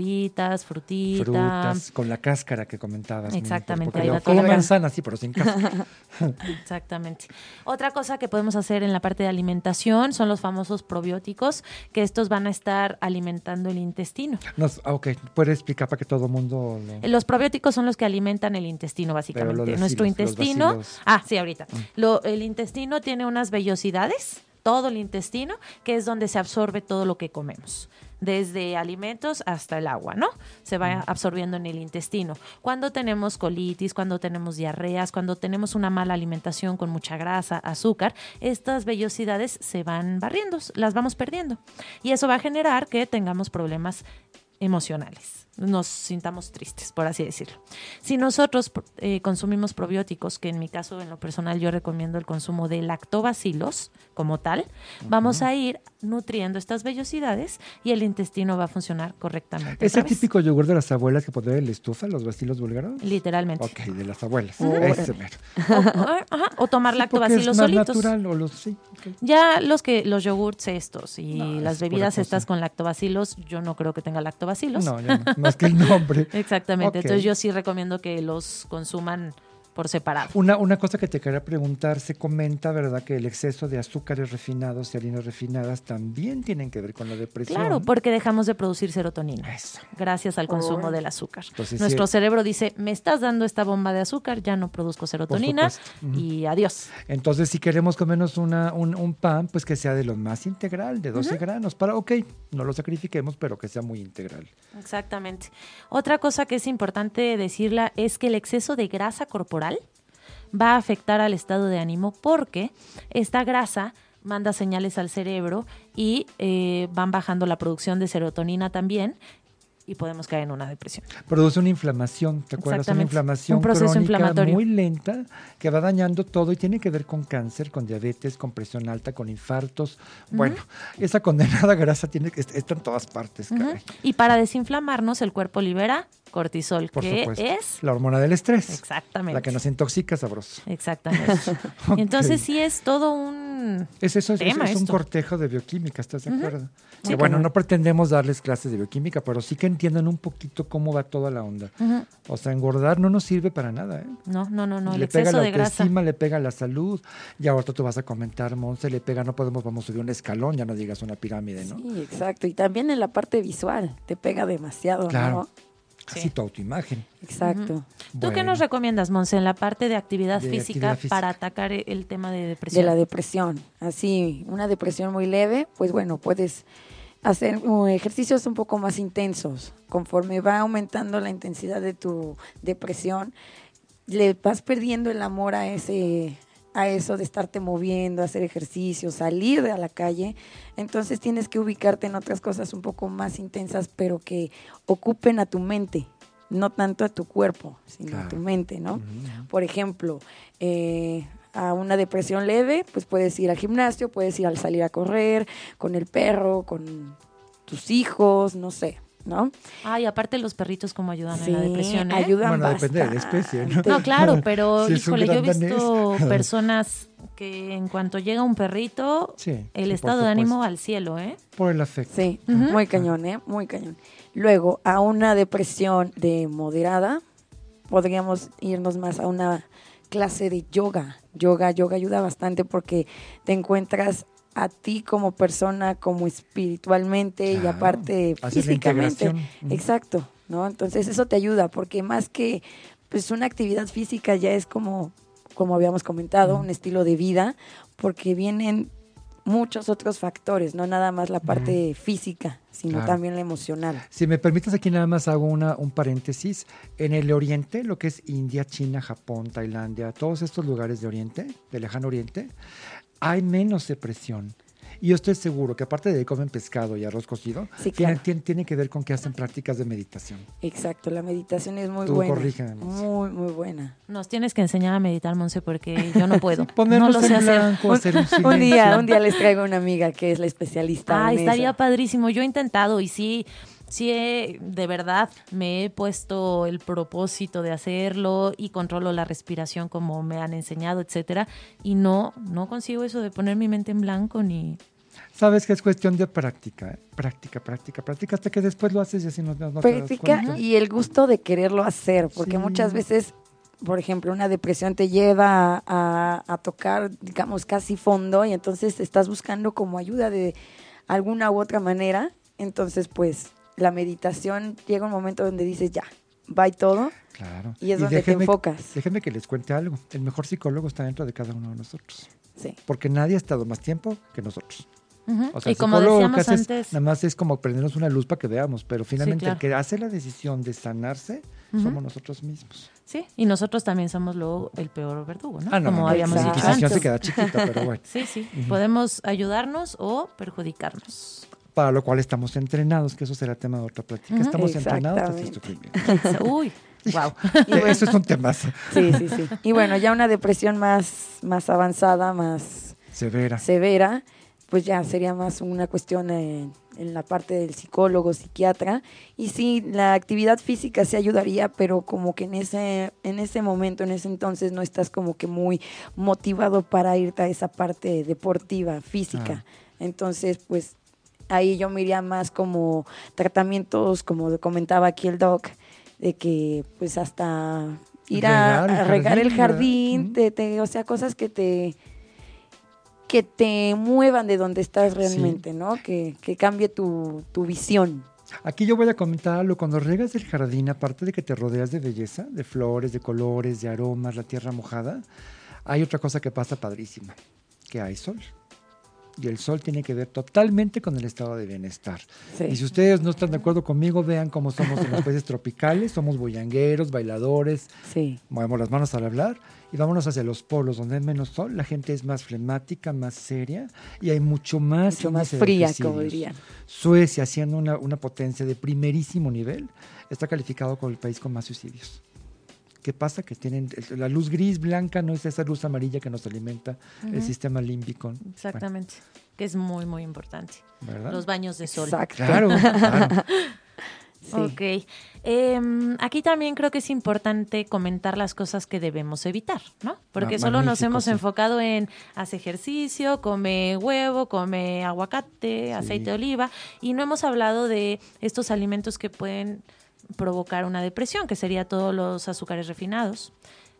verduritas, frutita. Frutas, con la cáscara que comentabas. Exactamente, porque ahí la- manzana, sí, pero sin cáscara. Exactamente. Otra cosa que podemos hacer en la parte de alimentación son los famosos probióticos, que estos van a estar alimentando el intestino. Nos, ah, ok, puedes explicar para que todo el mundo lo... Los probióticos son los que alimentan el intestino, básicamente. Nuestro intestino. Mm. Ah, sí, ahorita. Lo- el intestino tiene unas vellosidades, todo el intestino, que es donde se absorbe todo lo que comemos. Desde alimentos hasta el agua, ¿no? Se va absorbiendo en el intestino. Cuando tenemos colitis, cuando tenemos diarreas, cuando tenemos una mala alimentación con mucha grasa, azúcar, estas vellosidades se van barriendo, las vamos perdiendo. Y eso va a generar que tengamos problemas emocionales, nos sintamos tristes, por así decirlo. Si nosotros eh, consumimos probióticos, que en mi caso, en lo personal, yo recomiendo el consumo de lactobacilos como tal, vamos a ir nutriendo estas vellosidades y el intestino va a funcionar correctamente. ¿Es el típico yogur de las abuelas que pone en la estufa, los bacilos búlgaros? Literalmente. Ok, de las abuelas. Ujú. Ese mero. O, ajá, o tomar Sí, porque es lactobacilos más solitos. natural, o los, sí, ok. Ya los que los yogurts estos y No, las bebidas estas con lactobacilos, yo no creo que tenga lactobacilos. No, ya no, más que el nombre. Exactamente. Entonces yo sí recomiendo que los consuman por separado. Una, una cosa que te quería preguntar, se comenta, ¿verdad?, que el exceso de azúcares refinados y harinas refinadas también tienen que ver con la depresión. Claro, porque dejamos de producir serotonina Eso. gracias al consumo del azúcar. Entonces, Nuestro sí. cerebro dice, me estás dando esta bomba de azúcar, ya no produzco serotonina y adiós. Entonces, si queremos comernos una, un, un pan, pues que sea de lo más integral, de 12 granos, para, ok, no lo sacrifiquemos, pero que sea muy integral. Exactamente. Otra cosa que es importante decirla es que el exceso de grasa corporal va a afectar al estado de ánimo porque esta grasa manda señales al cerebro y eh, van bajando la producción de serotonina también y podemos caer en una depresión. Produce una inflamación, ¿te acuerdas? Una inflamación Un proceso crónica inflamatorio. muy lenta que va dañando todo y tiene que ver con cáncer, con diabetes, con presión alta, con infartos. Bueno, esa condenada grasa tiene que está en todas partes, caray. Y para desinflamarnos, el cuerpo libera cortisol, Por que supuesto. es La hormona del estrés. exactamente. La que nos intoxica sabroso. Exactamente. Entonces sí es todo un Es eso, es, tema es un esto. cortejo de bioquímica, ¿estás de acuerdo? Sí, Que bueno, no pretendemos darles clases de bioquímica, pero sí que entiendan un poquito cómo va toda la onda. O sea, engordar no nos sirve para nada, ¿eh? No, no, no, no. El le pega exceso la de grasa. autoestima, le pega la salud. Y ahorita tú vas a comentar, Monse, le pega, no podemos, vamos a subir un escalón, ya no digas una pirámide, ¿no? Sí, exacto. Y también en la parte visual, te pega demasiado, Claro. ¿no? Casi Sí. tu autoimagen. Exacto. ¿Tú qué nos recomiendas, Monse, en la parte de actividad, De física, actividad física. para atacar e- el tema de De depresión? la depresión. Así, una depresión muy leve, pues bueno, puedes hacer ejercicios un poco más intensos. Conforme va aumentando la intensidad de tu depresión, le vas perdiendo el amor a ese a eso de estarte moviendo, hacer ejercicio, salir a la calle. Entonces tienes que ubicarte en otras cosas un poco más intensas, pero que ocupen a tu mente, no tanto a tu cuerpo, sino a tu mente, ¿no? Por ejemplo, eh, a una depresión leve, pues puedes ir al gimnasio, puedes ir al salir a correr con el perro, con tus hijos, no sé, ¿no? Ay, aparte los perritos cómo ayudan Sí, en la depresión, ¿eh? ayudan Bueno, depende de la especie, ¿no? No, claro, pero Si híjole, yo he visto danés. personas que en cuanto llega un perrito, Sí, el sí, estado de ánimo al cielo, ¿eh? Por el afecto. Sí, muy cañón, ¿eh? Muy cañón. Luego, a una depresión de moderada, podríamos irnos más a una clase de yoga. Yoga, yoga ayuda bastante porque te encuentras a ti como persona, como espiritualmente y aparte físicamente. Exacto, ¿no? Entonces eso te ayuda porque más que pues una actividad física ya es como como habíamos comentado, un estilo de vida porque vienen muchos otros factores, no nada más la parte física, sino Claro. también la emocional. Si me permites, aquí nada más hago una, un paréntesis. En el Oriente, lo que es India, China, Japón, Tailandia, todos estos lugares de Oriente, de lejano Oriente, hay menos depresión. Y yo estoy seguro que aparte de que comen pescado y arroz cocido, Sí, tiene, claro. tiene- tiene que ver con que hacen prácticas de meditación. Exacto, la meditación es muy Tú buena. Muy, muy buena. Nos tienes que enseñar a meditar, Monse, porque yo no puedo. no Ponernos lo sé en hacer. blanco, hacer un día, un día les traigo una amiga que es la especialista. Ay, en estaría eso. padrísimo. Yo he intentado y sí, sí, he- de verdad me he puesto el propósito de hacerlo y controlo la respiración como me han enseñado, etcétera. Y no, no consigo eso de poner mi mente en blanco ni. Sabes que es cuestión de práctica, ¿eh? práctica, práctica, práctica, hasta que después lo haces y así no, no- te práctica y el gusto de quererlo hacer, porque Sí. muchas veces, por ejemplo, una depresión te lleva a, a tocar, digamos, casi fondo y entonces estás buscando como ayuda de alguna u otra manera. Entonces, pues, la meditación llega un momento donde dices, ya, va y todo. Claro. Y es donde te enfocas. Déjenme que les cuente algo. El mejor psicólogo está dentro de cada uno de nosotros. Sí. Porque nadie ha estado más tiempo que nosotros. O sea, y el como psicólogo decíamos que hace es- antes, nada más es como prendernos una luz para que veamos, pero finalmente claro. el que hace la decisión de sanarse somos nosotros mismos. sí, y nosotros también somos luego el peor verdugo, ¿no? Ah, no, como no, habíamos la dicho Inquisición antes. se queda chiquita, pero bueno. Sí, sí, podemos ayudarnos o perjudicarnos. Para lo cual estamos entrenados, que eso será tema de otra plática. Estamos entrenados sufrimiento. Uy, wow. Bueno, Eso es un tema sí, sí, sí. Y bueno, ya una depresión más, más avanzada, más severa. severa, pues ya sería más una cuestión en, en la parte del psicólogo, psiquiatra. Y sí, la actividad física sí ayudaría, pero como que en ese, en ese momento, en ese entonces, no estás como que muy motivado para irte a esa parte deportiva, física. Ah. Entonces, pues ahí yo me iría más como tratamientos, como comentaba aquí el doc, de que pues hasta ir a, Regar el a regar el jardín, te- te- o sea, cosas que te que te muevan de donde estás realmente, ¿no? Que, que cambie tu, tu visión. Aquí yo voy a comentar algo. Cuando regas el jardín, aparte de que te rodeas de belleza, de flores, de colores, de aromas, la tierra mojada, hay otra cosa que pasa padrísima, que hay sol. Y el sol tiene que ver totalmente con el estado de bienestar. Sí. Y si ustedes no están de acuerdo conmigo, vean cómo somos en los países tropicales. Somos bullangueros, bailadores, Sí, movemos las manos al hablar y vámonos hacia los polos donde hay menos sol. La gente es más flemática, más seria y hay mucho más, mucho más fría, como dirían. Suecia, siendo una, una potencia de primerísimo nivel, está calificado como el país con más suicidios. ¿Qué pasa? Que tienen la luz gris, blanca, no es esa luz amarilla que nos alimenta el sistema límbico. Exactamente. Que es muy, muy importante. Los baños de sol. Exacto. Claro, claro. Sí. Ok. Em, aquí también creo que es importante comentar las cosas que debemos evitar, ¿no? Porque solo nos hemos sí. enfocado en hace ejercicio, come huevo, come aguacate, aceite de oliva, y no hemos hablado de estos alimentos que pueden provocar una depresión, que sería todos los azúcares refinados,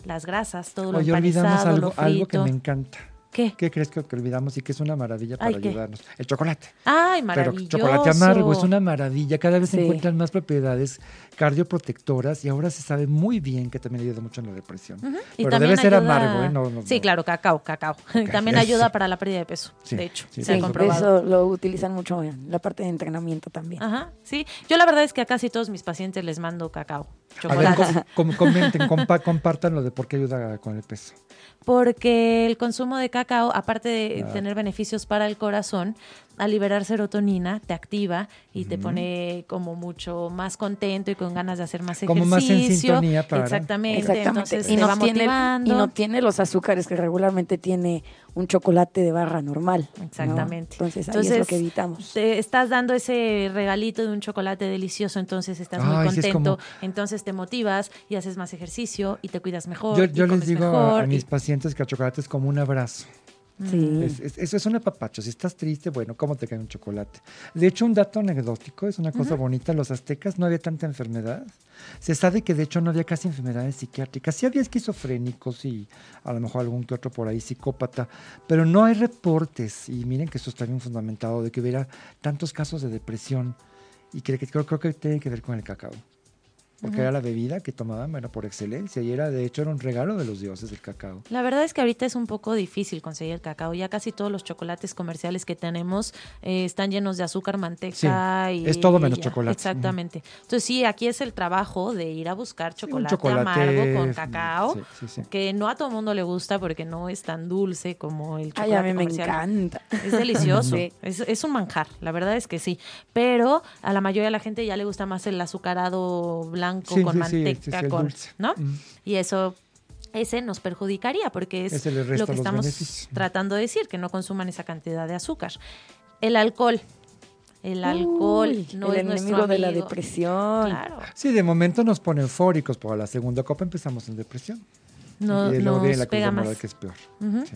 las grasas, todo lo Oye, olvidamos empanizado, algo, lo algo que frito. me encanta. ¿Qué? ¿Qué crees que, que olvidamos y que es una maravilla para Ay, ¿qué? ayudarnos? El chocolate. Ay, Pero maravilloso. chocolate amargo es una maravilla. Cada vez se encuentran más propiedades cardioprotectoras y ahora se sabe muy bien que también ayuda mucho en la depresión. Y Pero debe ser ayuda- amargo, ¿eh? No, no, sí, no. claro, cacao, cacao. También eso. ayuda para la pérdida de peso, Sí, de hecho, sí, se ha comprobado. eso lo utilizan mucho en la parte de entrenamiento también. Ajá, sí. Yo la verdad es que a casi todos mis pacientes les mando cacao, A ver, chocolate. com- com- comenten, compa- compartan lo de por qué ayuda con el peso. Porque el consumo de cacao, aparte de Ah. tener beneficios para el corazón, al liberar serotonina, te activa y te pone como mucho más contento y con ganas de hacer más Como ejercicio. más en sintonía para- Exactamente. Exactamente. Entonces y, no tiene, y no tiene los azúcares que regularmente tiene un chocolate de barra normal. ¿no? Exactamente. Entonces ahí es lo que evitamos. Te estás dando ese regalito de un chocolate delicioso, entonces estás muy es contento, como- entonces te motivas y haces más ejercicio y te cuidas mejor. Yo, les digo a- mejor a, y- mis pacientes que el chocolate es como un abrazo. Sí. Es- es- eso es un apapacho. Si estás triste, bueno, ¿cómo te cae un chocolate? De hecho, un dato anecdótico, es una cosa bonita. Los aztecas no había tanta enfermedad. Se sabe que de hecho no había casi enfermedades psiquiátricas. Sí había esquizofrénicos y a lo mejor algún que otro por ahí psicópata, pero no hay reportes. Y miren que eso está bien fundamentado de que hubiera tantos casos de depresión. Y que creo, creo que tiene que ver con el cacao. Porque era la bebida que tomaban, bueno, por excelencia, y era, de hecho, era un regalo de los dioses del cacao. La verdad es que ahorita es un poco difícil conseguir el cacao, ya casi todos los chocolates comerciales que tenemos eh, están llenos de azúcar, manteca y... es todo menos chocolate. Exactamente. Entonces sí, aquí es el trabajo de ir a buscar chocolate, amargo con cacao, que no a todo mundo le gusta porque no es tan dulce como el chocolate Ay, a mí me encanta. Es delicioso, es, es un manjar, la verdad es que sí, pero a la mayoría de la gente ya le gusta más el azucarado blanco con manteca, con, ¿no? Y eso ese nos perjudicaría porque es lo que estamos tratando de decir, que no consuman esa cantidad de azúcar. El alcohol. El alcohol no el es enemigo de la depresión. Claro. Sí, de momento nos pone eufóricos, pero a la segunda copa empezamos en depresión. No, y nos la pega más. que es peor.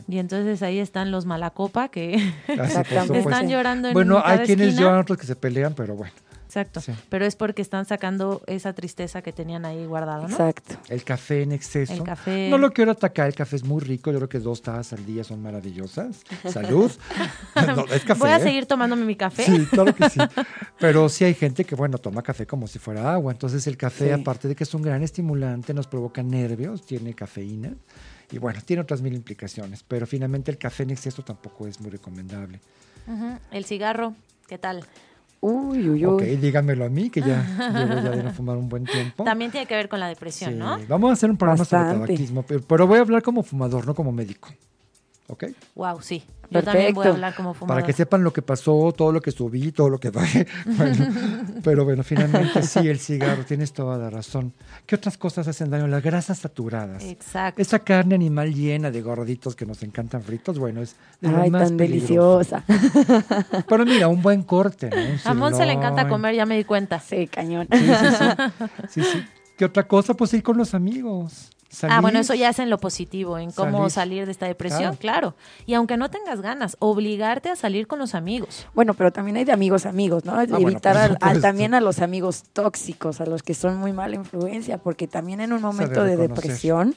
Y entonces ahí están los malacopa que están llorando en Bueno, hay quienes esquina. lloran, otros que se pelean, pero bueno. Exacto. Pero es porque están sacando esa tristeza que tenían ahí guardada, ¿no? Exacto. El café en exceso. El café. No lo quiero atacar, el café es muy rico. Yo creo que dos tazas al día son maravillosas. Salud. no, es café. Voy a ¿eh? seguir tomándome mi café. Sí, claro que sí. Pero sí hay gente que, bueno, toma café como si fuera agua. Entonces el café, Sí. aparte de que es un gran estimulante, nos provoca nervios, tiene cafeína. Y bueno, tiene otras mil implicaciones. Pero finalmente el café en exceso tampoco es muy recomendable. El cigarro, ¿qué tal? Uy, uy, uy. Ok, díganmelo a mí, que ya llevo ya de no fumar un buen tiempo. También tiene que ver con la depresión, Sí, ¿no? Vamos a hacer un programa sobre Bastante. tabaquismo, pero, pero voy a hablar como fumador, no como médico. ¿Ok? Wow, sí. Yo también voy a hablar como fumador. Para que sepan lo que pasó, todo lo que subí, todo lo que bajé. Bueno, pero bueno, finalmente sí, el cigarro, tienes toda la razón. ¿Qué otras cosas hacen daño? Las grasas saturadas. Exacto. Esa carne animal llena de gorditos que nos encantan fritos, bueno, es de Ay, más tan peligroso. deliciosa. Pero mira, un buen corte, ¿no? Un A Monse le encanta comer, ya me di cuenta. Sí, cañón. Sí, sí, sí. Sí, sí. ¿Qué otra cosa? Pues ir con los amigos. Ah, bueno, eso ya es en lo positivo, en cómo Salir. salir, de esta depresión, claro. Y aunque no tengas ganas, obligarte a salir con los amigos. Bueno, pero también hay de amigos amigos, ¿no? bueno, Evitar al- también a los amigos tóxicos, a los que son muy mala influencia, porque también en un momento de depresión,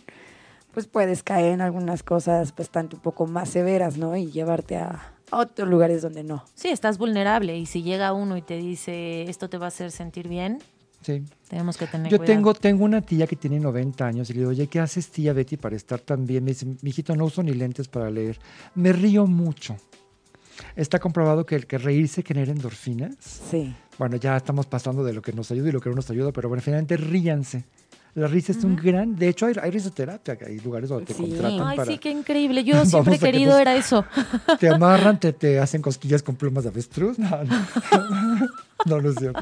pues puedes caer en algunas cosas bastante un poco más severas, ¿no? Y llevarte a, a otros lugares donde no. Sí, estás vulnerable y si llega uno y te dice esto te va a hacer sentir bien, Sí. tenemos que tener Yo cuidado. tengo, tengo una tía que tiene 90 años y le digo, oye, ¿qué haces tía Betty para estar tan bien? Me dice, mijito, no uso ni lentes para leer. Me río mucho. Está comprobado que el que reírse genera endorfinas. Sí. Bueno, ya estamos pasando de lo que nos ayuda y lo que no nos ayuda, pero bueno, finalmente ríanse. La risa es un gran... De hecho, hay, hay risoterapia, hay lugares donde te Sí. contratan Ay, para... sí, qué increíble. Yo siempre he a que querido nos- era eso. Te amarran, te, te hacen cosquillas con plumas de avestruz. No, no, no, no es cierto.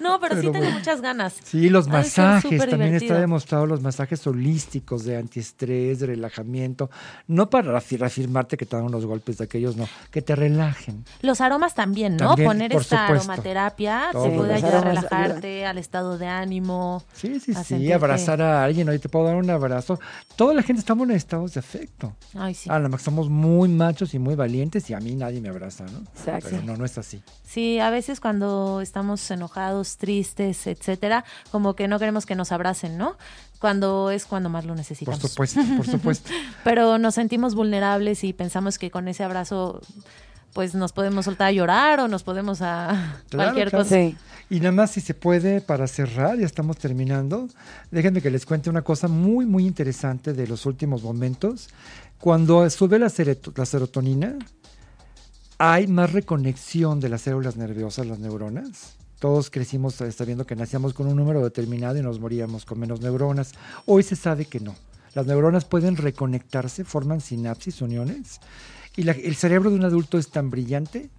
No, pero, sí Pero tengo bueno. muchas ganas. Sí, los Ha masajes, también está demostrado los masajes holísticos de antiestrés, de relajamiento, no para reafir- reafirmarte que te dan unos golpes de aquellos, no, que te relajen. Los aromas también, ¿no? También, Poner esta supuesto. aromaterapia Todo. te puede ayudar a relajarte, al estado de ánimo. Sí, sí, A sí, sentirte- abrazar a alguien, hoy te puedo dar un abrazo. Toda la gente estamos en estados de afecto. Ay, sí. A lo mejor somos muy machos y muy valientes y a mí nadie me abraza, ¿no? Exacto. Pero no, no es así. Sí, a veces cuando estamos enojados, tristes, etcétera, como que no queremos que nos abracen, ¿no? Cuando es cuando más lo Por necesitamos. supuesto, por supuesto. Pero nos sentimos vulnerables y pensamos que con ese abrazo pues nos podemos soltar a llorar o nos podemos a Claro, cualquier claro. cosa. Sí. Y nada más si se puede, para cerrar, ya estamos terminando, déjenme que les cuente una cosa muy, muy interesante de los últimos momentos. Cuando sube la serotonina, hay más reconexión de las células nerviosas, las neuronas. Todos crecimos eh, sabiendo que nacíamos con un número determinado y nos moríamos con menos neuronas. Hoy se sabe que no. Las neuronas pueden reconectarse, forman sinapsis, uniones, y la- el cerebro de un adulto es tan brillante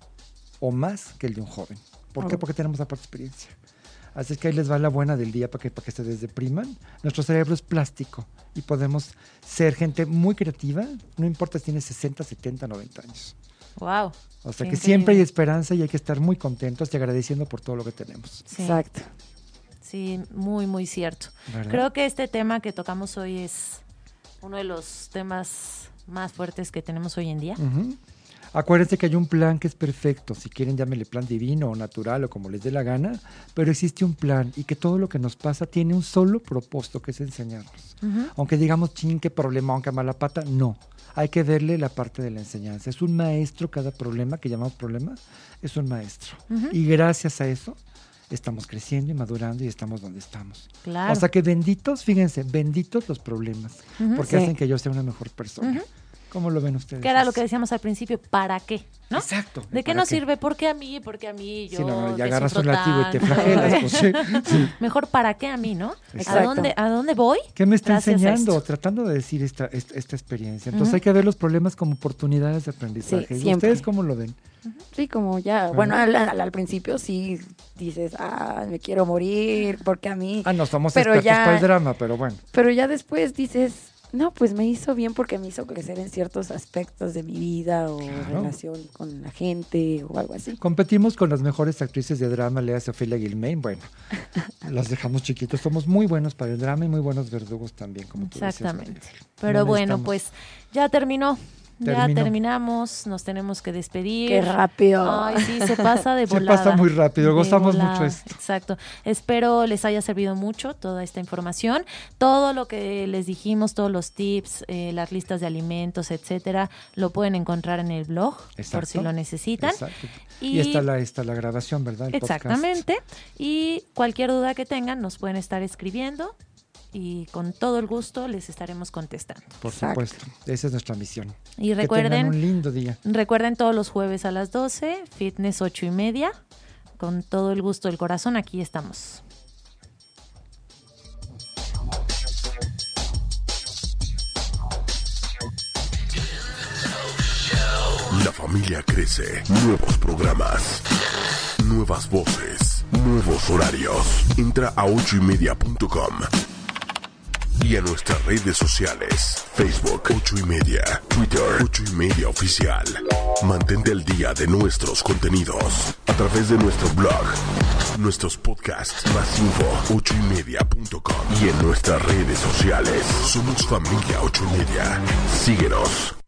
o más que el de un joven. ¿Por qué? Porque tenemos la experiencia. Así es que ahí les va la buena del día para que, para que se desdepriman. Nuestro cerebro es plástico y podemos ser gente muy creativa, no importa si tienes 60, 70, 90 años. Wow. O sea que siempre hay esperanza y hay que estar muy contentos y agradeciendo por todo lo que tenemos. Sí, Exacto. sí, muy, muy cierto. ¿verdad? Creo que este tema que tocamos hoy es uno de los temas más fuertes que tenemos hoy en día. Ujú. Acuérdense que hay un plan que es perfecto, si quieren llámenle plan divino o natural o como les dé la gana, pero existe un plan y que todo lo que nos pasa tiene un solo propósito que es enseñarnos. Aunque digamos, ching, qué problema, aunque mala pata, no. Hay que verle la parte de la enseñanza. Es un maestro cada problema que llamamos problema, es un maestro. Y gracias a eso estamos creciendo y madurando y estamos donde estamos. Claro. O sea que benditos, fíjense, benditos los problemas, porque Sí. hacen que yo sea una mejor persona. ¿Cómo lo ven ustedes? Que era lo que decíamos al principio, ¿para qué? ¿no? Exacto. ¿De qué ¿para nos sirve? ¿Por qué a mí? ¿Por qué a mí? Yo Sí, no, no, que ya agarras un látigo y te flagelas, pues sí. sí. Mejor ¿para qué a mí, no? ¿A Exacto. dónde, ¿A dónde voy? ¿Qué me está a enseñando? Tratando de decir esta, esta, esta experiencia. Entonces hay que ver los problemas como oportunidades de aprendizaje. Sí, ¿Y siempre. ¿Ustedes cómo lo ven? Sí, como ya, bueno, al, al- al principio sí dices, ah, me quiero morir, porque a mí, Ah, no, somos Pero expertos ya- para el drama, pero bueno. pero ya después dices, no, pues me hizo bien porque me hizo crecer en ciertos aspectos de mi vida o relación con la gente o algo así. Competimos con las mejores actrices de drama, Lea Sofía Gilmain. Bueno, las dejamos chiquitos. Somos muy buenos para el drama y muy buenos verdugos también, como tú Exactamente. Pero No bueno, pues ya terminó. Ya Terminó. terminamos, nos tenemos que despedir. Qué rápido. Ay, sí, se pasa de Se volada. pasa muy rápido, gozamos mucho esto. Exacto. Espero les haya servido mucho toda esta información. Todo lo que les dijimos, todos los tips, eh, las listas de alimentos, etcétera, lo pueden encontrar en el blog por si lo necesitan. Exacto. Y, Y- está la, está la grabación, ¿verdad? El podcast. Exactamente. Y cualquier duda que tengan, nos pueden estar escribiendo y con todo el gusto les estaremos contestando. Por Exacto. supuesto. Esa es nuestra misión. Y Que recuerden, tengan un lindo día. Recuerden todos los jueves a las 12, fitness 8 y media. Con todo el gusto del corazón, aquí estamos. La familia crece. Nuevos programas. Nuevas voces. Nuevos horarios. Entra a ochoymedia.com y a nuestras redes sociales. Facebook 8 y media. Twitter 8 y media oficial. Mantente al día de nuestros contenidos a través de nuestro blog, nuestros podcasts, más info 8 y media.com y en nuestras redes sociales. Somos familia 8 y media. Síguenos.